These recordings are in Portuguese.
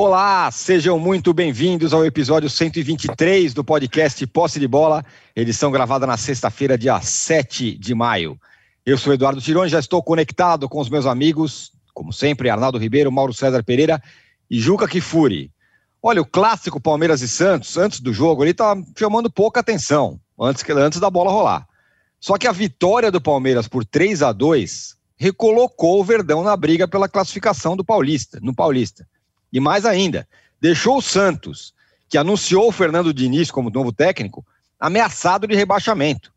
Olá, sejam muito bem-vindos ao episódio 123 do podcast Posse de Bola, edição gravada na sexta-feira, dia 7 de maio. Eu sou Eduardo Tironi, já estou conectado com os meus amigos, como sempre, Arnaldo Ribeiro, Mauro César Pereira e Juca Kifuri. Olha, o clássico Palmeiras e Santos, antes do jogo, ele está chamando pouca atenção, antes, antes da bola rolar. Só que a vitória do Palmeiras por 3 a 2 recolocou o Verdão na briga pela classificação do Paulista, no Paulista. E mais ainda, deixou o Santos, que anunciou o Fernando Diniz como novo técnico, ameaçado de rebaixamento.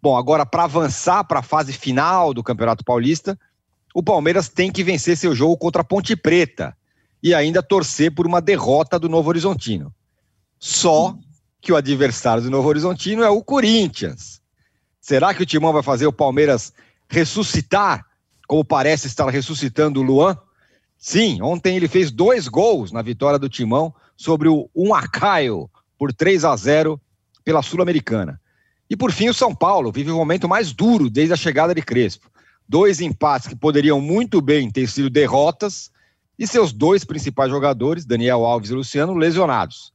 Bom, agora para avançar para a fase final do Campeonato Paulista, o Palmeiras tem que vencer seu jogo contra a Ponte Preta e ainda torcer por uma derrota do Novo Horizontino. Só que o adversário do Novo Horizontino é o Corinthians. Será que o Timão vai fazer o Palmeiras ressuscitar, como parece estar ressuscitando o Luan? Sim, ontem ele fez dois gols na vitória do Timão sobre o Humacaio por 3 a 0 pela Sul-Americana. E por fim, o São Paulo vive o momento mais duro desde a chegada de Crespo. Dois empates que poderiam muito bem ter sido derrotas e seus dois principais jogadores, Daniel Alves e Luciano, lesionados.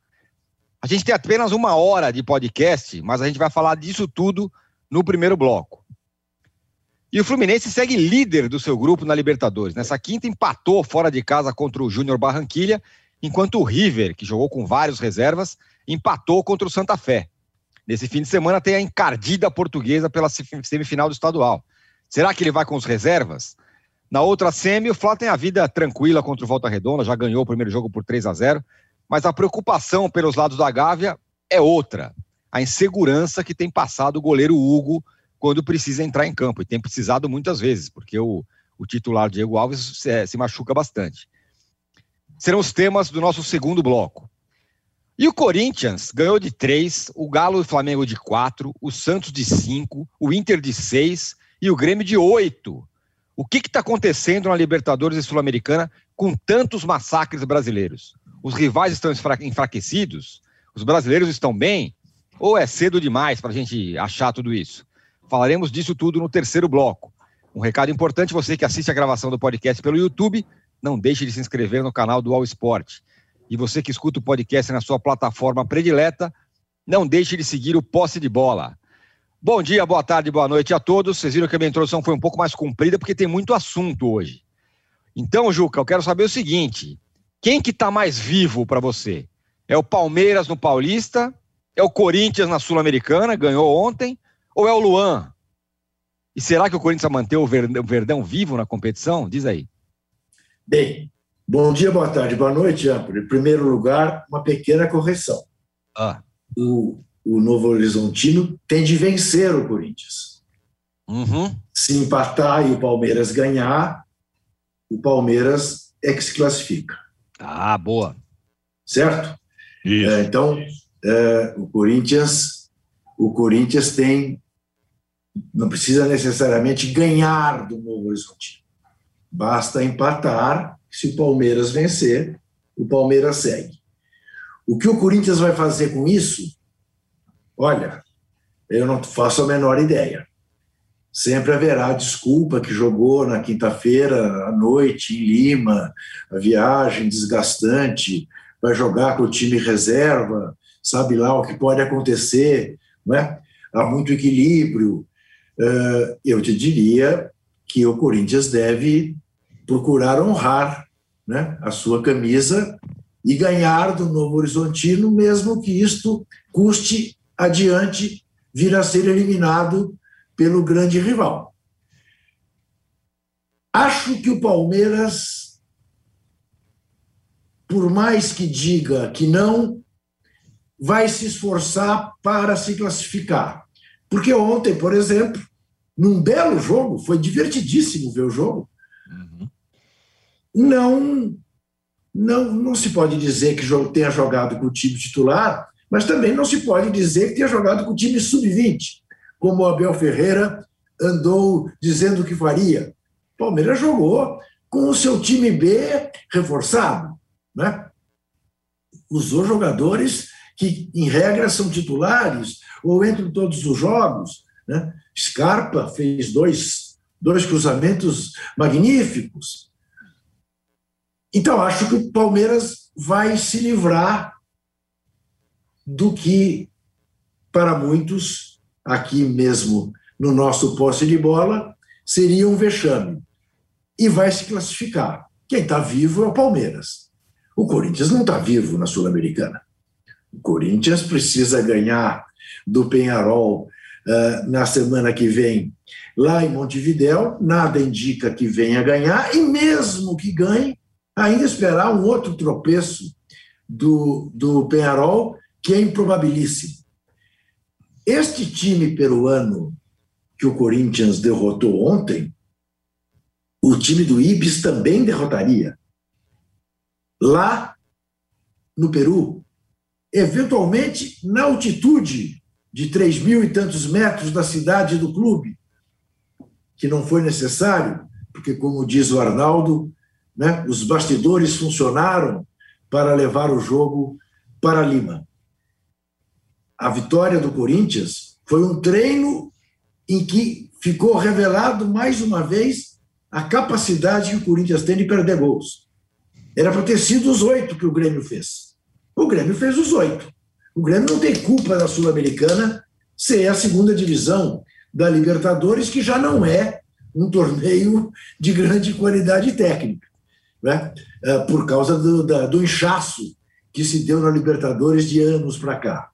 A gente tem apenas uma hora de podcast, mas a gente vai falar disso tudo no primeiro bloco. E o Fluminense segue líder do seu grupo na Libertadores. Nessa quinta, empatou fora de casa contra o Júnior Barranquilha, enquanto o River, que jogou com vários reservas, empatou contra o Santa Fé. Nesse fim de semana tem a encardida portuguesa pela semifinal do estadual. Será que ele vai com os reservas? Na outra semi, o Flá tem a vida tranquila contra o Volta Redonda, já ganhou o primeiro jogo por 3 a 0 mas a preocupação pelos lados da Gávea é outra. A insegurança que tem passado o goleiro Hugo quando precisa entrar em campo, e tem precisado muitas vezes, porque o, o titular Diego Alves se, se machuca bastante. Serão os temas do nosso segundo bloco. E o Corinthians ganhou de três, o Galo e o Flamengo de quatro, o Santos de cinco, o Inter de seis e o Grêmio de oito. O que está acontecendo na Libertadores e Sul-Americana com tantos massacres brasileiros? Os rivais estão enfraquecidos? Os brasileiros estão bem? Ou é cedo demais para a gente achar tudo isso? Falaremos disso tudo no terceiro bloco. Um recado importante: você que assiste a gravação do podcast pelo YouTube, não deixe de se inscrever no canal do All Sport. E você que escuta o podcast na sua plataforma predileta, não deixe de seguir o Posse de Bola. Bom dia, boa tarde, boa noite a todos. Vocês viram que a minha introdução foi um pouco mais comprida porque tem muito assunto hoje. Então, Juca, eu quero saber o seguinte: quem que está mais vivo para você? É o Palmeiras no Paulista? É o Corinthians na Sul-Americana, ganhou ontem? Ou é o Luan? E será que o Corinthians vai manter o Verdão vivo na competição? Diz aí. Bem, bom dia, boa tarde, boa noite, Amplo. Em primeiro lugar, uma pequena correção. Ah. O, o Novo Horizontino tem de vencer o Corinthians. Uhum. Se empatar e o Palmeiras ganhar, o Palmeiras é que se classifica. Ah, boa. Certo? É, então, é, o Corinthians o Corinthians tem não precisa necessariamente ganhar do Novo Horizonte. Basta empatar, se o Palmeiras vencer, o Palmeiras segue. O que o Corinthians vai fazer com isso? Olha, eu não faço a menor ideia. Sempre haverá desculpa que jogou na quinta-feira à noite em Lima, a viagem desgastante, vai jogar com o time reserva, sabe lá o que pode acontecer, não é? Há muito equilíbrio, eu te diria que o Corinthians deve procurar honrar né, a sua camisa e ganhar do Novo Horizontino, mesmo que isto custe adiante vir a ser eliminado pelo grande rival. Acho que o Palmeiras, por mais que diga que não, vai se esforçar para se classificar. Porque ontem, por exemplo, num belo jogo, foi divertidíssimo ver o jogo. Uhum. Não, não, não se pode dizer que tenha jogado com o time titular, mas também não se pode dizer que tenha jogado com o time sub-20, como o Abel Ferreira andou dizendo que faria. Palmeiras jogou com o seu time B reforçado, né? Usou jogadores que, em regra, são titulares ou entram todos os jogos. Né? Scarpa fez dois, dois cruzamentos magníficos. Então, acho que o Palmeiras vai se livrar do que, para muitos, aqui mesmo no nosso posse de bola, seria um vexame. E vai se classificar. Quem está vivo é o Palmeiras. O Corinthians não está vivo na Sul-Americana. O Corinthians precisa ganhar do Penharol uh, na semana que vem lá em Montevidéu. Nada indica que venha ganhar, e mesmo que ganhe, ainda esperar um outro tropeço do, do Penharol, que é improbabilíssimo. Este time peruano que o Corinthians derrotou ontem, o time do Ibis também derrotaria. Lá no Peru, eventualmente na altitude de três mil e tantos metros da cidade do clube, que não foi necessário, porque, como diz o Arnaldo, né, os bastidores funcionaram para levar o jogo para Lima. A vitória do Corinthians foi um treino em que ficou revelado mais uma vez a capacidade que o Corinthians tem de perder gols. Era para ter sido os oito que o Grêmio fez. O Grêmio fez os oito. O Grêmio não tem culpa da Sul-Americana ser a segunda divisão da Libertadores, que já não é um torneio de grande qualidade técnica, né? É, por causa do, da, do inchaço que se deu na Libertadores de anos para cá.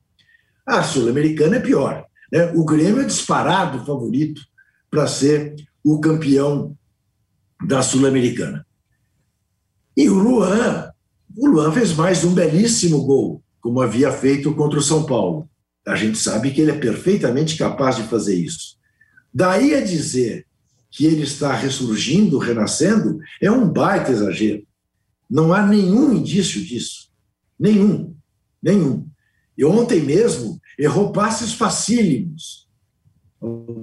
A Sul-Americana é pior. Né? O Grêmio é disparado favorito para ser o campeão da Sul-Americana. E o Luan, o Luan fez mais um belíssimo gol, como havia feito contra o São Paulo. A gente sabe que ele é perfeitamente capaz de fazer isso. Daí a dizer que ele está ressurgindo, renascendo, é um baita exagero. Não há nenhum indício disso. Nenhum. Nenhum. E ontem mesmo errou passes facílimos.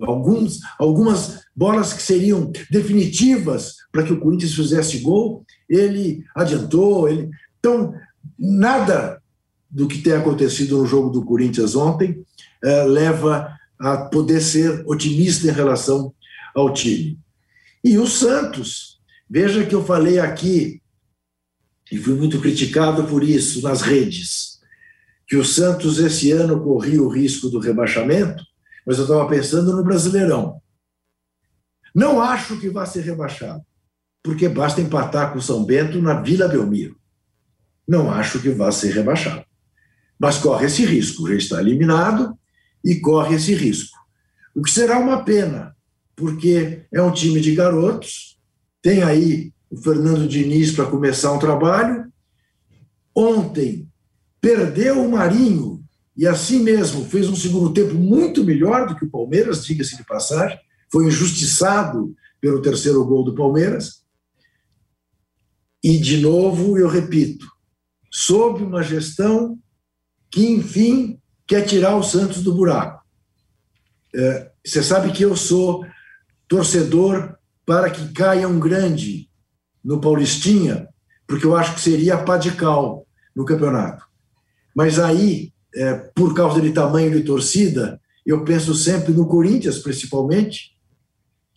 Alguns, algumas bolas que seriam definitivas para que o Corinthians fizesse gol, ele adiantou. Ele... Então, nada do que tem acontecido no jogo do Corinthians ontem eh, leva a poder ser otimista em relação ao time. E o Santos, veja que eu falei aqui, e fui muito criticado por isso nas redes que o Santos esse ano corria o risco do rebaixamento, mas eu estava pensando no Brasileirão. Não acho que vá ser rebaixado, porque basta empatar com o São Bento na Vila Belmiro. Não acho que vá ser rebaixado. Mas corre esse risco, já está eliminado e corre esse risco. O que será uma pena, porque é um time de garotos, tem aí o Fernando Diniz para começar um trabalho. Ontem perdeu o Marinho e assim mesmo fez um segundo tempo muito melhor do que o Palmeiras, diga-se de passagem, foi injustiçado pelo terceiro gol do Palmeiras. E, de novo, eu repito, sob uma gestão que, enfim, quer tirar o Santos do buraco. É, você sabe que eu sou torcedor para que caia um grande no Paulistinha, porque eu acho que seria a pá de cal no campeonato. Mas aí, é, por causa de tamanho de torcida, eu penso sempre no Corinthians, principalmente.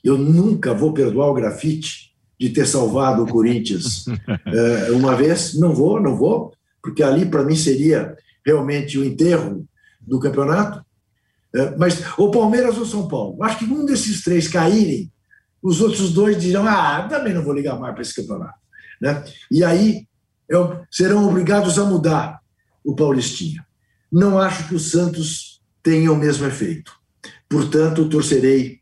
Eu nunca vou perdoar o grafite de ter salvado o Corinthians é, uma vez. Não vou, não vou, porque ali para mim seria realmente o enterro do campeonato. É, mas o Palmeiras ou São Paulo? Acho que um desses três caírem, os outros dois dirão: ah, também não vou ligar mais para esse campeonato. Né? E aí eu, serão obrigados a mudar o Paulistinha. Não acho que o Santos tenha o mesmo efeito. Portanto, torcerei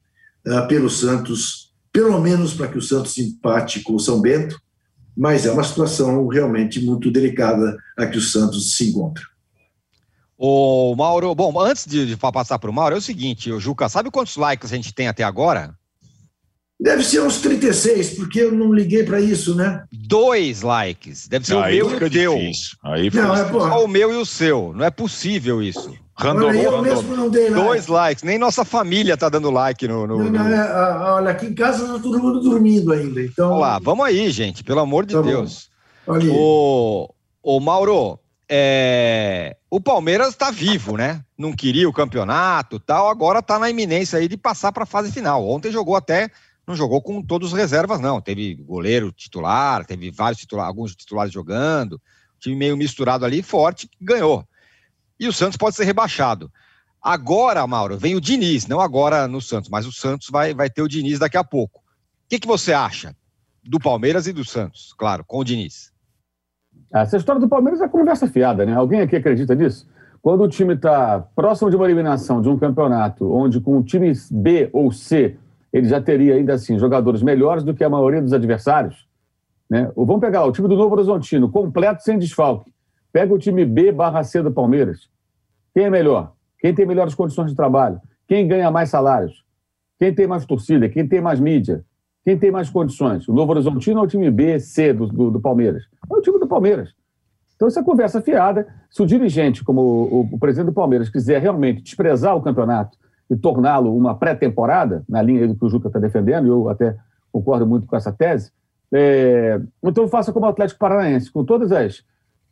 uh, pelo Santos, pelo menos para que o Santos empate com o São Bento, mas é uma situação realmente muito delicada a que o Santos se encontra. O Mauro, bom, antes de, de passar para o Mauro, é o seguinte, o Juca, sabe quantos likes a gente tem até agora? Deve ser uns 36, porque eu não liguei para isso, né? Dois likes. Deve ser Aí o meu e o teu. Aí não, é, Só o meu e o seu. Não é possível isso. Random, eu random. mesmo não dei like. Dois likes. Nem nossa família tá dando like no. no, não, não, no... É, olha, aqui em casa tá todo mundo dormindo ainda. Então... Vamos lá, vamos aí, gente. Pelo amor de tá Deus. Olha o, o Mauro, é... o Palmeiras está vivo, né? Não queria o campeonato tal, agora está na iminência aí de passar para a fase final. Ontem jogou até não jogou com todos os reservas, não. Teve goleiro titular, teve vários titulares, alguns titulares jogando. time meio misturado ali, forte, ganhou. E o Santos pode ser rebaixado. Agora, Mauro, vem o Diniz, não agora no Santos, mas o Santos vai, vai ter o Diniz daqui a pouco. O que, que você acha do Palmeiras e do Santos, claro, com o Diniz? Essa história do Palmeiras é conversa fiada, né? Alguém aqui acredita nisso? Quando o time está próximo de uma eliminação de um campeonato, onde com o time B ou C ele já teria ainda assim jogadores melhores do que a maioria dos adversários, né? Vamos pegar o time do Novo Horizontino, completo sem desfalque. Pega o time B barra C do Palmeiras. Quem é melhor? Quem tem melhores condições de trabalho? Quem ganha mais salários? Quem tem mais torcida? Quem tem mais mídia? Quem tem mais condições? O Novo Horizontino ou o time B, C do, do, do Palmeiras? É o time do Palmeiras. Então, essa conversa fiada. Se o dirigente, como o, o presidente do Palmeiras, quiser realmente desprezar o campeonato e torná-lo uma pré-temporada, na linha do que o Juca está defendendo, eu até concordo muito com essa tese, é, então faça como o Atlético Paranaense, com todas as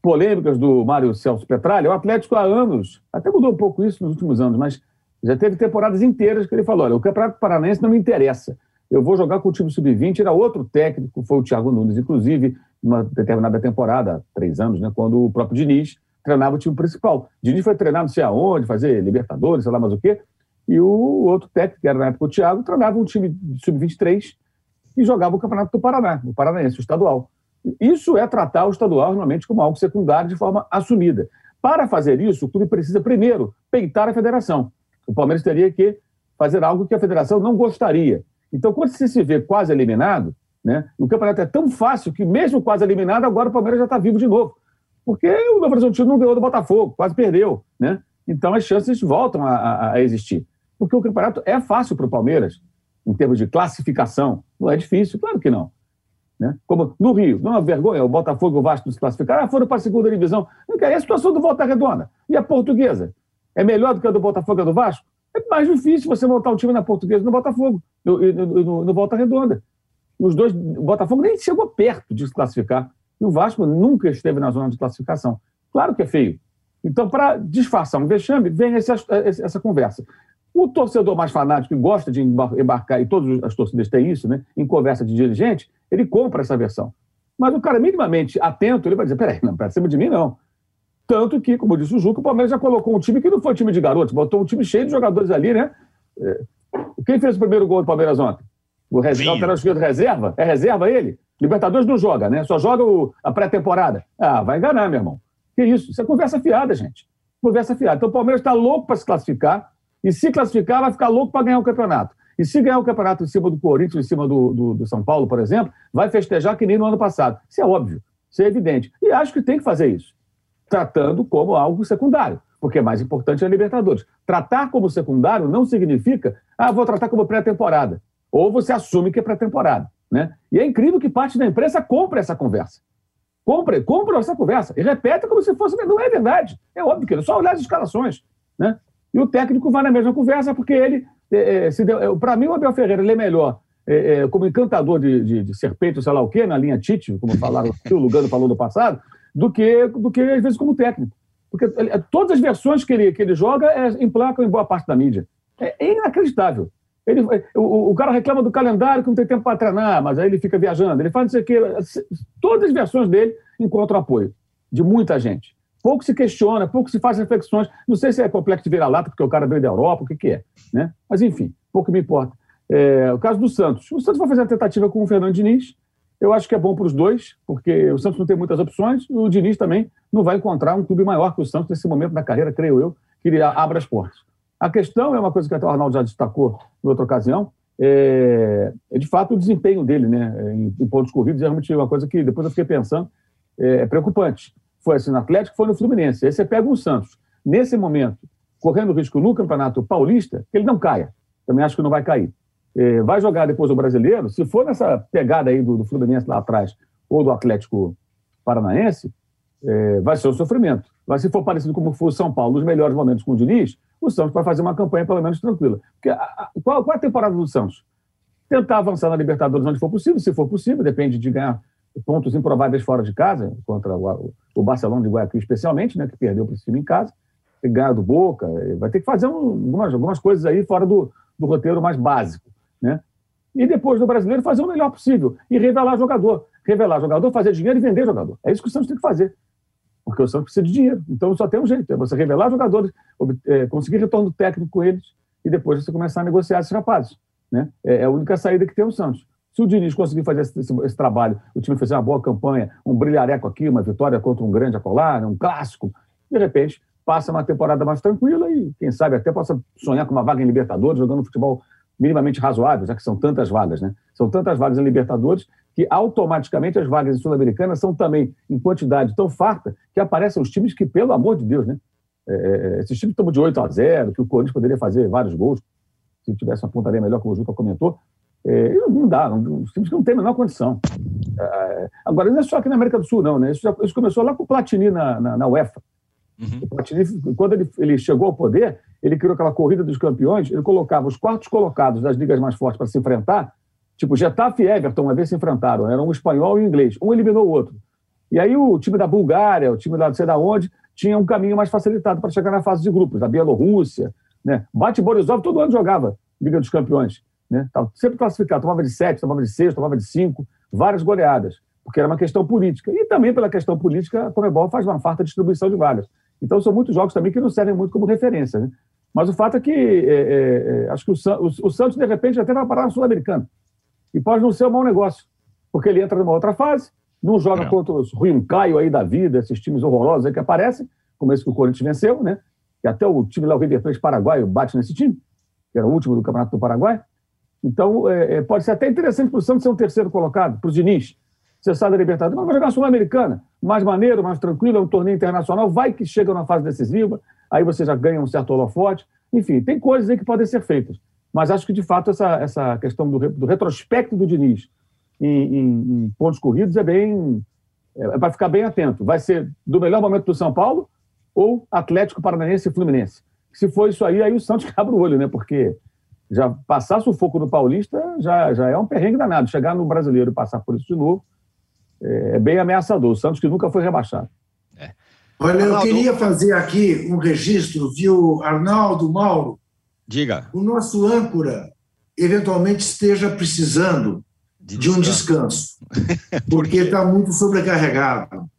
polêmicas do Mário Celso Petralha. O Atlético há anos, até mudou um pouco isso nos últimos anos, mas já teve temporadas inteiras que ele falou: olha, o Campeonato Paranaense não me interessa. Eu vou jogar com o time sub-20. Era outro técnico, foi o Thiago Nunes, inclusive, numa determinada temporada, três anos, né, quando o próprio Diniz treinava o time principal. Diniz foi treinar não sei aonde, fazer Libertadores, sei lá mais o quê. E o outro técnico, que era na época o Thiago, treinava um time sub-23 e jogava o Campeonato do Paraná, o Paranaense, o estadual. Isso é tratar o estadual normalmente como algo secundário de forma assumida. Para fazer isso, o clube precisa primeiro peitar a federação. O Palmeiras teria que fazer algo que a federação não gostaria. Então, quando você se vê quase eliminado, né, o campeonato é tão fácil que, mesmo quase eliminado, agora o Palmeiras já está vivo de novo. Porque o Novo Horizontino não ganhou do Botafogo, quase perdeu. Né? Então, as chances voltam a, a, a existir. Porque o campeonato é fácil para o Palmeiras, em termos de classificação. Não é difícil, claro que não. Né? Como no Rio, não é uma vergonha o Botafogo e o Vasco se classificaram, ah, foram para a segunda divisão. Não quer. É a situação do Volta Redonda. E a portuguesa? É melhor do que a do Botafogo e a do Vasco? É mais difícil você montar um time na portuguesa no Botafogo, no, no, no, no Volta Redonda. Os dois, o Botafogo nem chegou perto de se classificar. E o Vasco nunca esteve na zona de classificação. Claro que é feio. Então, para disfarçar um vexame, vem essa, essa conversa. O torcedor mais fanático que gosta de embarcar, e todas as torcidas têm isso, né, em conversa de dirigente, ele compra essa versão. Mas o cara minimamente atento, ele vai dizer: peraí, não, para cima de mim não. Tanto que, como disse o Juca, o Palmeiras já colocou um time que não foi time de garotos, botou um time cheio de jogadores ali, né? É, quem fez o primeiro gol do Palmeiras ontem? O reserva, lateral esquerdo reserva? É reserva ele? Libertadores não joga, né? Só joga o, a pré-temporada. Ah, vai enganar, meu irmão. Que isso? Isso é conversa fiada, gente. Conversa fiada. Então o Palmeiras está louco para se classificar, e se classificar, vai ficar louco para ganhar o campeonato. E se ganhar o campeonato em cima do Corinthians, em cima do, do, do, São Paulo, por exemplo, vai festejar que nem no ano passado. Isso é óbvio, isso é evidente. E acho que tem que fazer isso, tratando como algo secundário, porque é mais importante é a Libertadores. Tratar como secundário não significa, ah, vou tratar como pré-temporada. Ou você assume que é pré-temporada. Né? E é incrível que parte da imprensa compre essa conversa. Compre, compre essa conversa e repete como se fosse. Não é verdade. É óbvio que é só olhar as escalações. Né? E o técnico vai na mesma conversa, porque ele, é, é, é para mim, o Abel Ferreira ele é melhor é, é, como encantador de, de, de, serpente, sei lá o quê, na linha Tite, como falaram o Lugano falou no passado, do que, do que às vezes como técnico. Porque ele, todas as versões que ele, que ele joga é, emplacam em boa parte da mídia. É, é inacreditável. Ele, o, o, cara reclama do calendário que não tem tempo para treinar, mas aí ele fica viajando. Ele faz isso aqui. Todas as versões dele encontram apoio de muita gente. Pouco se questiona, pouco se faz reflexões. Não sei se é complexo de vira-lata, porque o cara veio da Europa, o que, que é. Né? Mas, enfim, pouco me importa. É, o caso do Santos. O Santos vai fazer a tentativa com o Fernando Diniz. Eu acho que é bom para os dois, porque o Santos não tem muitas opções e o Diniz também não vai encontrar um clube maior que o Santos nesse momento da carreira, creio eu, que ele abra as portas. A questão é uma coisa que até o Arnaldo já destacou em outra ocasião, é, é de fato o desempenho dele né, em, em pontos corridos é realmente uma coisa que depois eu fiquei pensando, é, é preocupante foi assim no Atlético, foi no Fluminense. Aí você pega o Santos, nesse momento, correndo risco no Campeonato Paulista, que ele não caia. Também acho que não vai cair. É, vai jogar depois o brasileiro, se for nessa pegada aí do, do Fluminense lá atrás, ou do Atlético Paranaense, é, vai ser um sofrimento. Mas se for parecido como foi o São Paulo nos melhores momentos com o Diniz, o Santos vai fazer uma campanha pelo menos tranquila. Porque a, a, qual, qual é a temporada do Santos? Tentar avançar na Libertadores onde for possível, se for possível, depende de ganhar pontos improváveis fora de casa, contra o, o Barcelona de Guayaquil especialmente, né, que perdeu para o time em casa, ganhar do Boca, vai ter que fazer um, algumas, algumas coisas aí fora do, do roteiro mais básico? E depois do brasileiro fazer o melhor possível e revelar jogador. Revelar jogador, fazer dinheiro e vender jogador. É isso que o Santos tem que fazer. porque o Santos precisa de dinheiro. Então só tem um jeito: é você revelar jogadores, é, conseguir retorno técnico com eles e depois você começar a negociar esses rapazes. Né? É, é a única saída que tem o Santos. Se o Diniz conseguir fazer esse, esse, esse, trabalho, o time fazer uma boa campanha, um brilhareco aqui, uma vitória contra um grande acolá, um clássico, de repente passa uma temporada mais tranquila e, quem sabe, até possa sonhar com uma vaga em Libertadores, jogando futebol minimamente razoável, já que são tantas vagas, né? São tantas vagas em Libertadores que automaticamente as vagas em Sul-Americana são também em quantidade tão farta que aparecem os times que, pelo amor de Deus, né? É, é esses times estão de 8 a 0, que o Corinthians poderia fazer vários gols, se tivesse uma pontaria melhor, como o Juca comentou. É, não dá, os times que não têm a menor condição. É, agora, não é só aqui na América do Sul, não, né? Isso, já, isso começou lá com o Platini na, na, na UEFA. Uhum. O Platini, quando ele, ele chegou ao poder, ele criou aquela corrida dos campeões, ele colocava os quartos colocados das ligas mais fortes para se enfrentar, tipo Getafe e Everton, uma vez se enfrentaram, era um espanhol e um inglês, um eliminou o outro. E aí o time da Bulgária, o time da não sei da onde, tinha um caminho mais facilitado para chegar na fase de grupos, da Bielorrússia, né? Bate Borisov todo ano jogava Liga dos Campeões, né? Sempre classificado, tomava de sete, tomava de seis, tomava de cinco, várias goleadas, porque era uma questão política. E também pela questão política, a Comebol faz uma farta distribuição de vagas. Então, são muitos jogos também que não servem muito como referência. Né? Mas o fato é que é, é, é acho que o, o, o, Santos, de repente, até vai parar na Sul-Americana. E pode não ser um mau negócio, porque ele entra numa outra fase, não joga é. contra os Rui Caio aí da vida, esses times horrorosos aí que aparecem, como esse que o Corinthians venceu, né? E até o time lá, o River Plate Paraguai, bate nesse time, que era o último do Campeonato do Paraguai. Então, é, é pode ser até interessante para o Santos ser um terceiro colocado, para o Diniz. Sai da Libertadores, mas vai jogar Sul-Americana. Mais maneiro, mais tranquilo, é um torneio internacional, vai que chega na fase decisiva, aí você já ganha um certo holofote. Enfim, tem coisas aí que podem ser feitas. Mas acho que, de fato, essa, essa questão do, do retrospecto do Diniz em, em, em, pontos corridos é bem. É para ficar bem atento. Vai ser do melhor momento do São Paulo ou Atlético Paranaense e Fluminense. Se for isso aí, aí o Santos abre o olho, né? Porque já passar sufoco no Paulista já, já é um perrengue danado. Chegar no brasileiro e passar por isso de novo é, é bem ameaçador. O Santos que nunca foi rebaixado. É. Olha, eu queria fazer aqui um registro, viu, Arnaldo, Mauro? Diga. O nosso âncora eventualmente esteja precisando de, de um descanso, porque está muito sobrecarregado.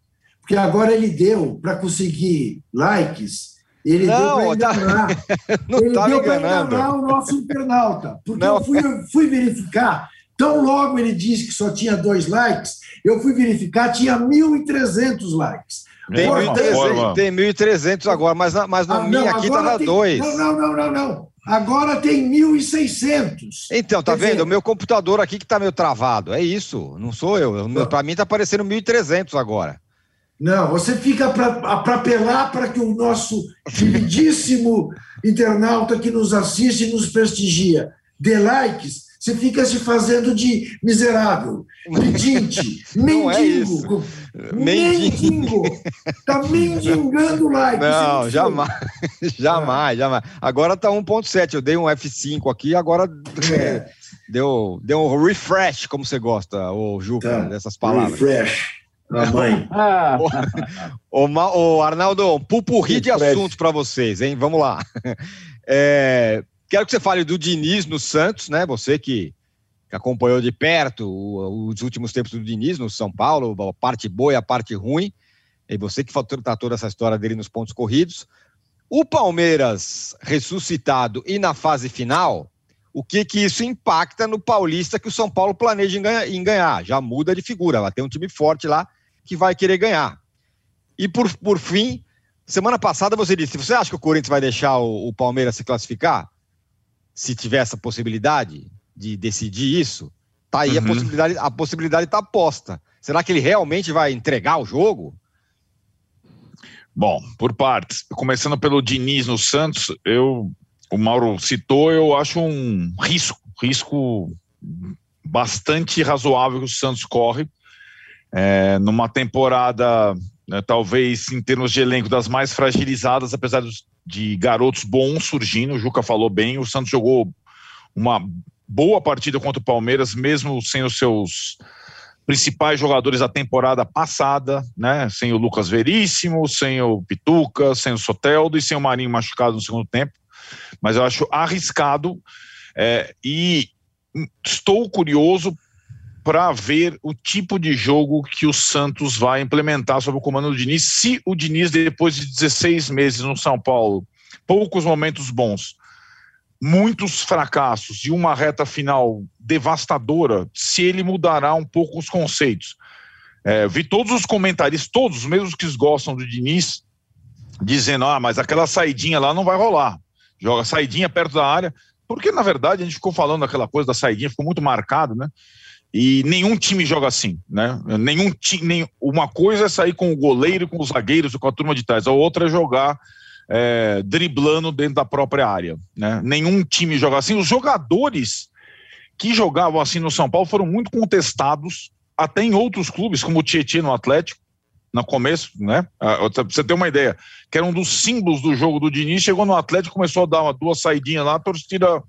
Porque agora ele deu para conseguir likes, ele não, deu para tá- enganar. Tá... ele tá deu para enganar o nosso internauta. Porque não. eu fui, fui verificar Tão logo ele disse que só tinha dois likes, eu fui verificar, tinha 1.300 likes. Tem 1.300 agora, mas, mas no ah, mim aqui estava dois. Não, não, não, não, não. Agora tem 1.600. Então, tá Quer vendo? Dizer... O meu computador aqui que está meio travado. É isso, não sou eu. Para mim está aparecendo 1.300 agora. Não, você fica para apelar para que o nosso queridíssimo internauta que nos assiste e nos prestigia dê likes você fica se fazendo de miserável, pedinte, mendigo. É mendigo. Está mendigando like. Não, jamais. jamais, jamais. Agora está 1.7. Eu dei um F5 aqui, agora é. deu, deu um refresh, como você gosta, o Juca, tá. dessas palavras. Refresh. A mãe. o, o, o Arnaldo, um pupurri de assuntos para vocês, hein? Vamos lá. É, Quero que você fale do Diniz no Santos, né? Você que, que acompanhou de perto o, os últimos tempos do Diniz no São Paulo, a parte boa e a parte ruim. E você que tá toda essa história dele nos pontos corridos. O Palmeiras ressuscitado e na fase final, o que que isso impacta no Paulista que o São Paulo planeja em ganhar? Em ganhar? Já muda de figura, vai ter um time forte lá que vai querer ganhar. E por, por fim, semana passada você disse: você acha que o Corinthians vai deixar o, o Palmeiras se classificar? Se tiver essa possibilidade de decidir isso, tá aí uhum. a possibilidade, a possibilidade está posta. Será que ele realmente vai entregar o jogo? Bom, por partes. Começando pelo Diniz no Santos, eu, o Mauro citou, eu acho um risco, risco bastante razoável que o Santos corre. É, numa temporada, né, talvez em termos de elenco, das mais fragilizadas, apesar de garotos bons surgindo. O Juca falou bem. O Santos jogou uma boa partida contra o Palmeiras, mesmo sem os seus principais jogadores da temporada passada, né? Sem o Lucas Veríssimo, sem o Pituca, sem o Soteldo e sem o Marinho machucado no segundo tempo. Mas eu acho arriscado é, e estou curioso para ver o tipo de jogo que o Santos vai implementar sob o comando do Diniz, se o Diniz, depois de 16 meses no São Paulo, poucos momentos bons, muitos fracassos e uma reta final devastadora, se ele mudará um pouco os conceitos. É, vi todos os comentaristas, todos, mesmo que gostam do Diniz, dizendo: ah, mas aquela saidinha lá não vai rolar. Joga saidinha perto da área, porque na verdade a gente ficou falando aquela coisa da saidinha, ficou muito marcado, né? E nenhum time joga assim, né? Nenhum time, nem, uma coisa é sair com o goleiro, com os zagueiros, com a turma de trás, a outra é jogar é, driblando dentro da própria área, né? Nenhum time joga assim. Os jogadores que jogavam assim no São Paulo foram muito contestados, até em outros clubes, como o Tietchan no Atlético, no começo, né? Ah, pra você ter uma ideia, que era um dos símbolos do jogo do Diniz, chegou no Atlético, começou a dar uma, duas saidinhas lá, a torcida.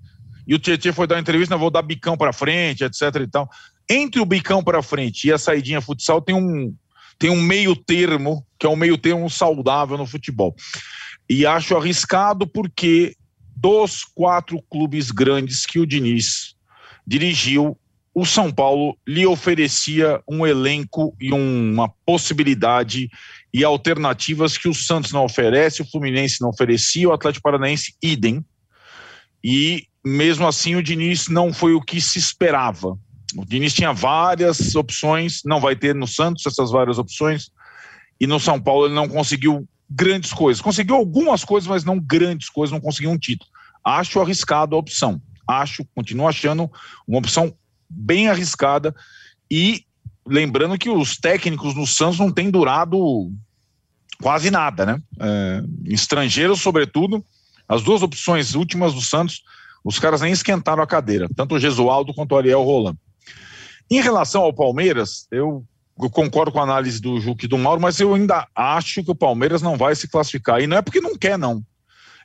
E o Tietchan foi dar entrevista, vou dar bicão para frente, etc e tal. Entre o bicão para frente e a saidinha futsal tem um, tem um meio termo, que é um meio termo saudável no futebol. E acho arriscado porque dos quatro clubes grandes que o Diniz dirigiu, o São Paulo lhe oferecia um elenco e uma possibilidade e alternativas que o Santos não oferece, o Fluminense não oferecia, o Atlético Paranaense idem. E mesmo assim o Diniz não foi o que se esperava. O Diniz tinha várias opções, não vai ter no Santos essas várias opções, e no São Paulo ele não conseguiu grandes coisas. Conseguiu algumas coisas, mas não grandes coisas, não conseguiu um título. Acho arriscado a opção. Acho, continuo achando uma opção bem arriscada e lembrando que os técnicos no Santos não têm durado quase nada, né? É, estrangeiros, sobretudo, as duas opções últimas do Santos, os caras nem esquentaram a cadeira, tanto o Gesualdo quanto o Ariel Roland. Em relação ao Palmeiras, eu, eu concordo com a análise do Juque e do Mauro, mas eu ainda acho que o Palmeiras não vai se classificar. E não é porque não quer, não.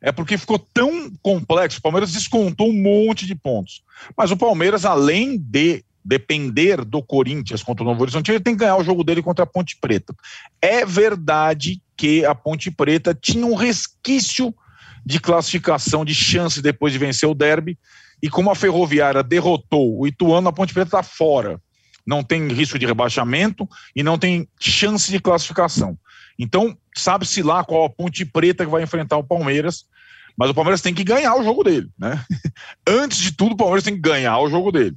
É porque ficou tão complexo. O Palmeiras descontou um monte de pontos. Mas o Palmeiras, além de depender do Corinthians contra o Novo Horizonte, ele tem que ganhar o jogo dele contra a Ponte Preta. É verdade que a Ponte Preta tinha um resquício de classificação, de chance depois de vencer o derby, e como a Ferroviária derrotou o Ituano, a Ponte Preta está fora. Não tem risco de rebaixamento e não tem chance de classificação. Então, sabe-se lá qual a Ponte Preta que vai enfrentar o Palmeiras, mas o Palmeiras tem que ganhar o jogo dele, né? Antes de tudo, o Palmeiras tem que ganhar o jogo dele.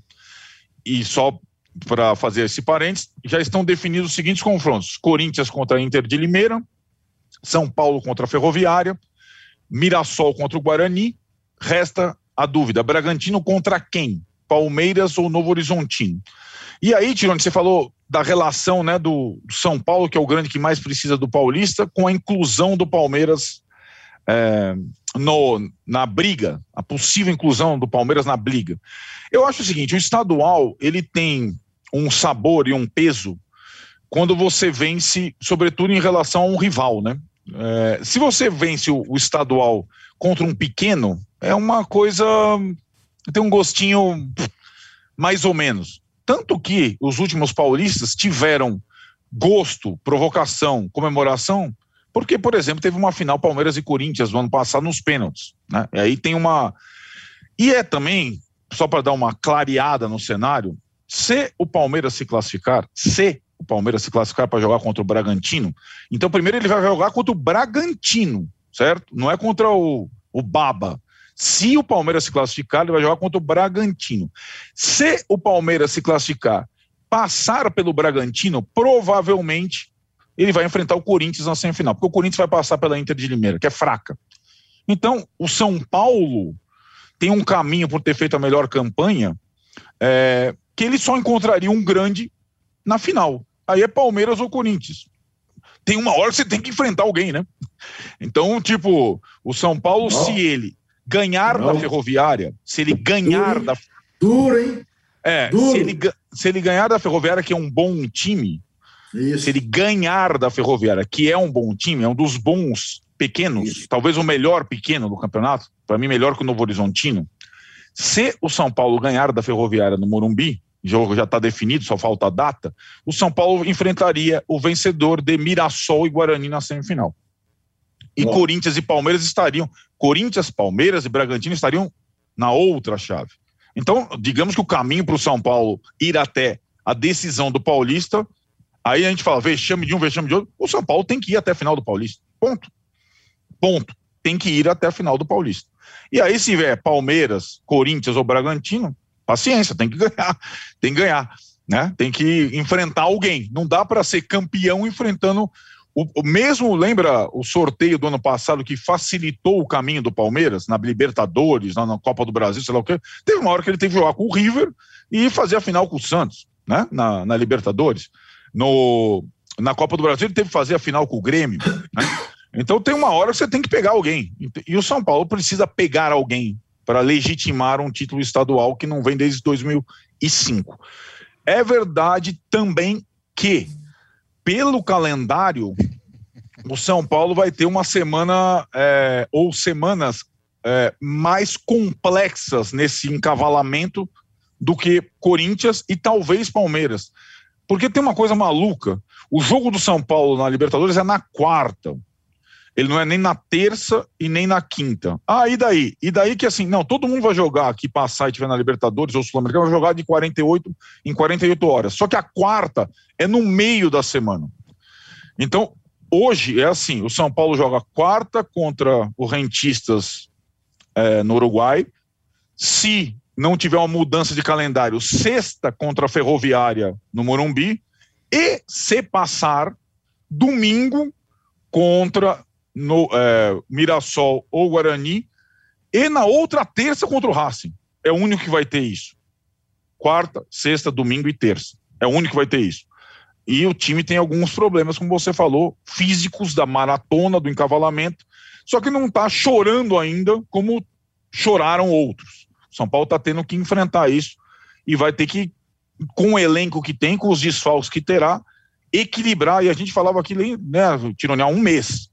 E só para fazer esse parênteses, já estão definidos os seguintes confrontos: Corinthians contra Inter de Limeira, São Paulo contra Ferroviária, Mirassol contra o Guarani. Resta a dúvida: Bragantino contra quem? Palmeiras ou Novo Horizontino? E aí, Tirone, você falou da relação né, do São Paulo, que é o grande que mais precisa do Paulista, com a inclusão do Palmeiras é, no, na briga, a possível inclusão do Palmeiras na briga. Eu acho o seguinte: o estadual ele tem um sabor e um peso quando você vence, sobretudo em relação a um rival, né? É, se você vence o, o, estadual contra um pequeno, é uma coisa tem um gostinho mais ou menos. Tanto que os últimos paulistas tiveram gosto, provocação, comemoração porque, por exemplo, teve uma final Palmeiras e Corinthians no ano passado nos pênaltis. Né? E aí tem uma. E é também, só para dar uma clareada no cenário, se o Palmeiras se classificar, se o Palmeiras se classificar para jogar contra o Bragantino, então primeiro ele vai jogar contra o Bragantino, certo? Não é contra o, o Baba. Se o Palmeiras se classificar, ele vai jogar contra o Bragantino. Se o Palmeiras se classificar, passar pelo Bragantino, provavelmente ele vai enfrentar o Corinthians na semifinal, porque o Corinthians vai passar pela Inter de Limeira, que é fraca. Então, o São Paulo tem um caminho por ter feito a melhor campanha, é, que ele só encontraria um grande na final. Aí é Palmeiras ou Corinthians. Tem uma hora que você tem que enfrentar alguém, né? Então, tipo, o São Paulo, Não. se ele ganhar Não. da Ferroviária, se ele ganhar Duro, da. Duro, hein? É, Duro. Se, ele, se ele ganhar da Ferroviária, que é um bom time, isso. Se ele ganhar da Ferroviária, que é um bom time, é um dos bons pequenos, Isso. talvez o melhor pequeno do campeonato, para mim melhor que o Novo Horizontino. Se o São Paulo ganhar da Ferroviária no Morumbi, jogo já está definido, só falta a data, o São Paulo enfrentaria o vencedor de Mirassol e Guarani na semifinal. E Bom. Corinthians e Palmeiras estariam, Corinthians, Palmeiras e Bragantino estariam na outra chave. Então, digamos que o caminho para o São Paulo ir até a decisão do Paulista, aí a gente fala vexame de um, vexame de outro. O São Paulo tem que ir até a final do Paulista. Ponto. Ponto. Tem que ir até a final do Paulista. E aí, se vier Palmeiras, Corinthians ou Bragantino, paciência, tem que ganhar. Tem que ganhar. Né? Tem que enfrentar alguém. Não dá para ser campeão enfrentando o, o, mesmo, lembra o sorteio do ano passado que facilitou o caminho do Palmeiras na Libertadores, na, na, Copa do Brasil, sei lá o quê? Teve uma hora que ele teve que jogar com o River e fazer a final com o Santos, né? Na, na Libertadores. No, na Copa do Brasil ele teve que fazer a final com o Grêmio, né? Então tem uma hora que você tem que pegar alguém. E o São Paulo precisa pegar alguém para legitimar um título estadual que não vem desde 2005. É verdade também que, pelo calendário, o São Paulo vai ter uma semana é, ou semanas é, mais complexas nesse encavalamento do que Corinthians e talvez Palmeiras. Porque tem uma coisa maluca: o jogo do São Paulo na Libertadores é na quarta. Ele não é nem na terça e nem na quinta. Ah, e daí? E daí que assim, não, todo mundo vai jogar aqui, passar e tiver na Libertadores ou Sul-Americana, vai jogar de 48 em 48 horas. Só que a quarta é no meio da semana. Então, hoje é assim: o São Paulo joga quarta contra o Rentistas é, no Uruguai. Se não tiver uma mudança de calendário, sexta contra a Ferroviária no Morumbi. E se passar, domingo contra no é, Mirassol ou Guarani, e na outra terça contra o Racing. É o único que vai ter isso. Quarta, sexta, domingo e terça. É o único que vai ter isso. E o time tem alguns problemas, como você falou, físicos da maratona, do encavalamento, só que não está chorando ainda como choraram outros. São Paulo está tendo que enfrentar isso e vai ter que, com o elenco que tem, com os desfalques que terá, equilibrar. E a gente falava aqui, né, Tironi, há um mês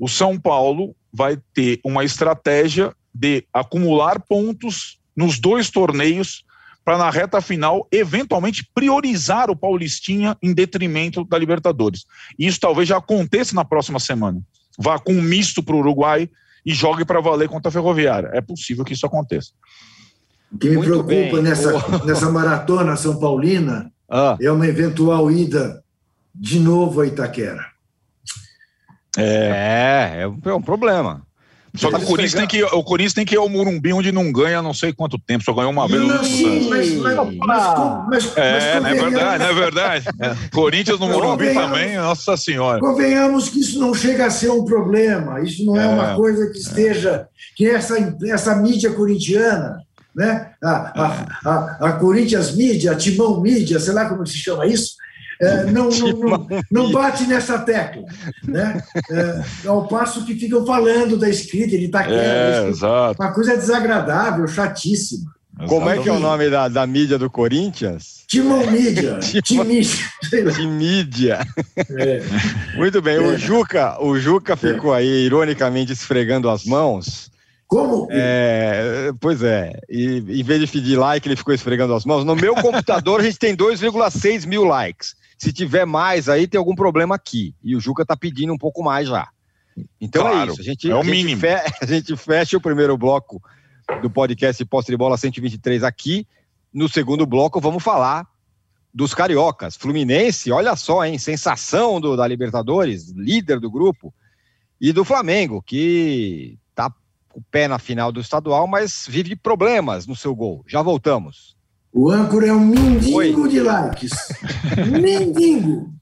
o São Paulo vai ter uma estratégia de acumular pontos nos dois torneios para na reta final eventualmente priorizar o Paulistinha em detrimento da Libertadores. Isso talvez já aconteça na próxima semana. Vá com um misto para o Uruguai e jogue para valer contra a Ferroviária. É possível que isso aconteça. O que me Muito preocupa bem. nessa, nessa maratona São Paulina ah. é uma eventual ida de novo a Itaquera. É, é, é um problema. Só que o Corinthians, tem que, o Corinthians tem que ir ao Morumbi, onde não ganha não sei quanto tempo, só ganhou uma vez. Não, sim, mas, mas, mas, mas, É, não é verdade, não é verdade. É. Corinthians no Morumbi também, nossa senhora. Convenhamos que isso não chega a ser um problema, isso não é, é uma coisa que esteja, que essa, essa mídia corintiana, né? A, a, a, a Corinthians Mídia, a Timão Mídia, sei lá como se chama isso, é, não, não, não, não, bate nessa tecla. Né? É, ao passo que ficam falando da escrita, ele está quieto. É, exato. Uma coisa desagradável, chatíssima. Como é que é o nome da, da mídia do Corinthians? Timão Mídia. Timídia. É. Muito bem. É. O Juca, o Juca ficou aí, ironicamente, esfregando as mãos. Como? É, pois é. E em vez de pedir like, ele ficou esfregando as mãos. No meu computador, a gente tem 2,6 mil likes. Se tiver mais aí, tem algum problema aqui. E o Juca tá pedindo um pouco mais já. Então é claro, é isso. A gente, é o a mínimo. Gente fecha, a gente fecha o primeiro bloco do podcast Posse de Bola 123 aqui. No segundo bloco, vamos falar dos cariocas. Fluminense, olha só, hein? Sensação do, da Libertadores, líder do grupo. E do Flamengo, que tá com o pé na final do estadual, mas vive problemas no seu gol. Já voltamos. O âncora é um mendigo Oi. de likes. mendigo.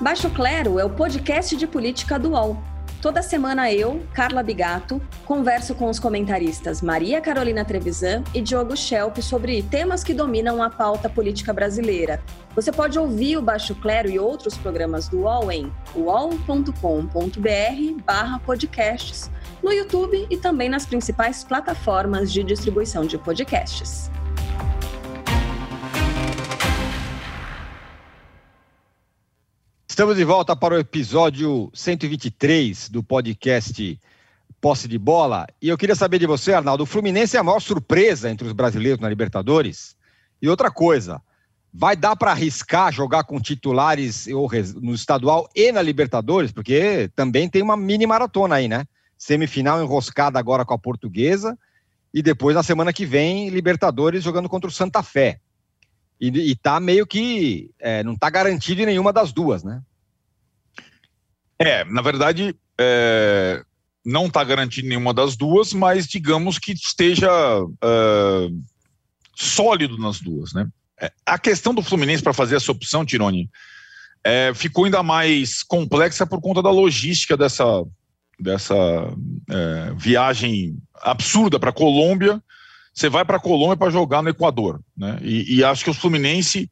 Baixo Clero é o podcast de política do UOL. Toda semana eu, Carla Bigato, converso com os comentaristas Maria Carolina Trevisan e Diogo Schelp sobre temas que dominam a pauta política brasileira. Você pode ouvir o Baixo Clero e outros programas do UOL em uol.com.br barra podcasts no YouTube e também nas principais plataformas de distribuição de podcasts. Estamos de volta para o episódio 123 do podcast Posse de Bola. E eu queria saber de você, Arnaldo, o Fluminense é a maior surpresa entre os brasileiros na Libertadores? E outra coisa, vai dar para arriscar jogar com titulares no estadual e na Libertadores? Porque também tem uma mini maratona aí, né? Semifinal enroscada agora com a portuguesa e depois na semana que vem Libertadores jogando contra o Santa Fé. E, e tá meio que é, não tá garantido em nenhuma das duas, né? É, na verdade, é, não está garantido nenhuma das duas, mas digamos que esteja é, sólido nas duas, né? É, a questão do Fluminense para fazer essa opção, Tironi, é, ficou ainda mais complexa por conta da logística dessa, dessa é, viagem absurda para a Colômbia. Você vai para a Colômbia para jogar no Equador, né? E, e acho que o Fluminense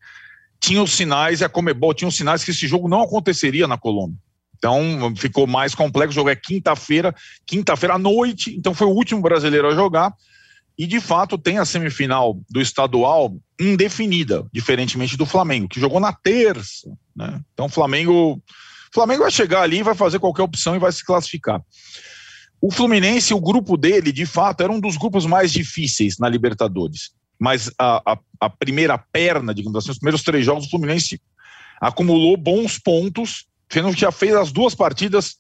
tinha os sinais, e a Comebol tinha os sinais que esse jogo não aconteceria na Colômbia. Então ficou mais complexo. O jogo é quinta-feira, quinta-feira à noite. Então foi o último brasileiro a jogar. E de fato tem a semifinal do estadual indefinida, diferentemente do Flamengo, que jogou na terça. Né? Então o Flamengo, Flamengo vai chegar ali, vai fazer qualquer opção e vai se classificar. O Fluminense, o grupo dele, de fato, era um dos grupos mais difíceis na Libertadores. Mas a, a, a primeira perna, digamos assim, os primeiros três jogos, o Fluminense acumulou bons pontos que já fez as duas partidas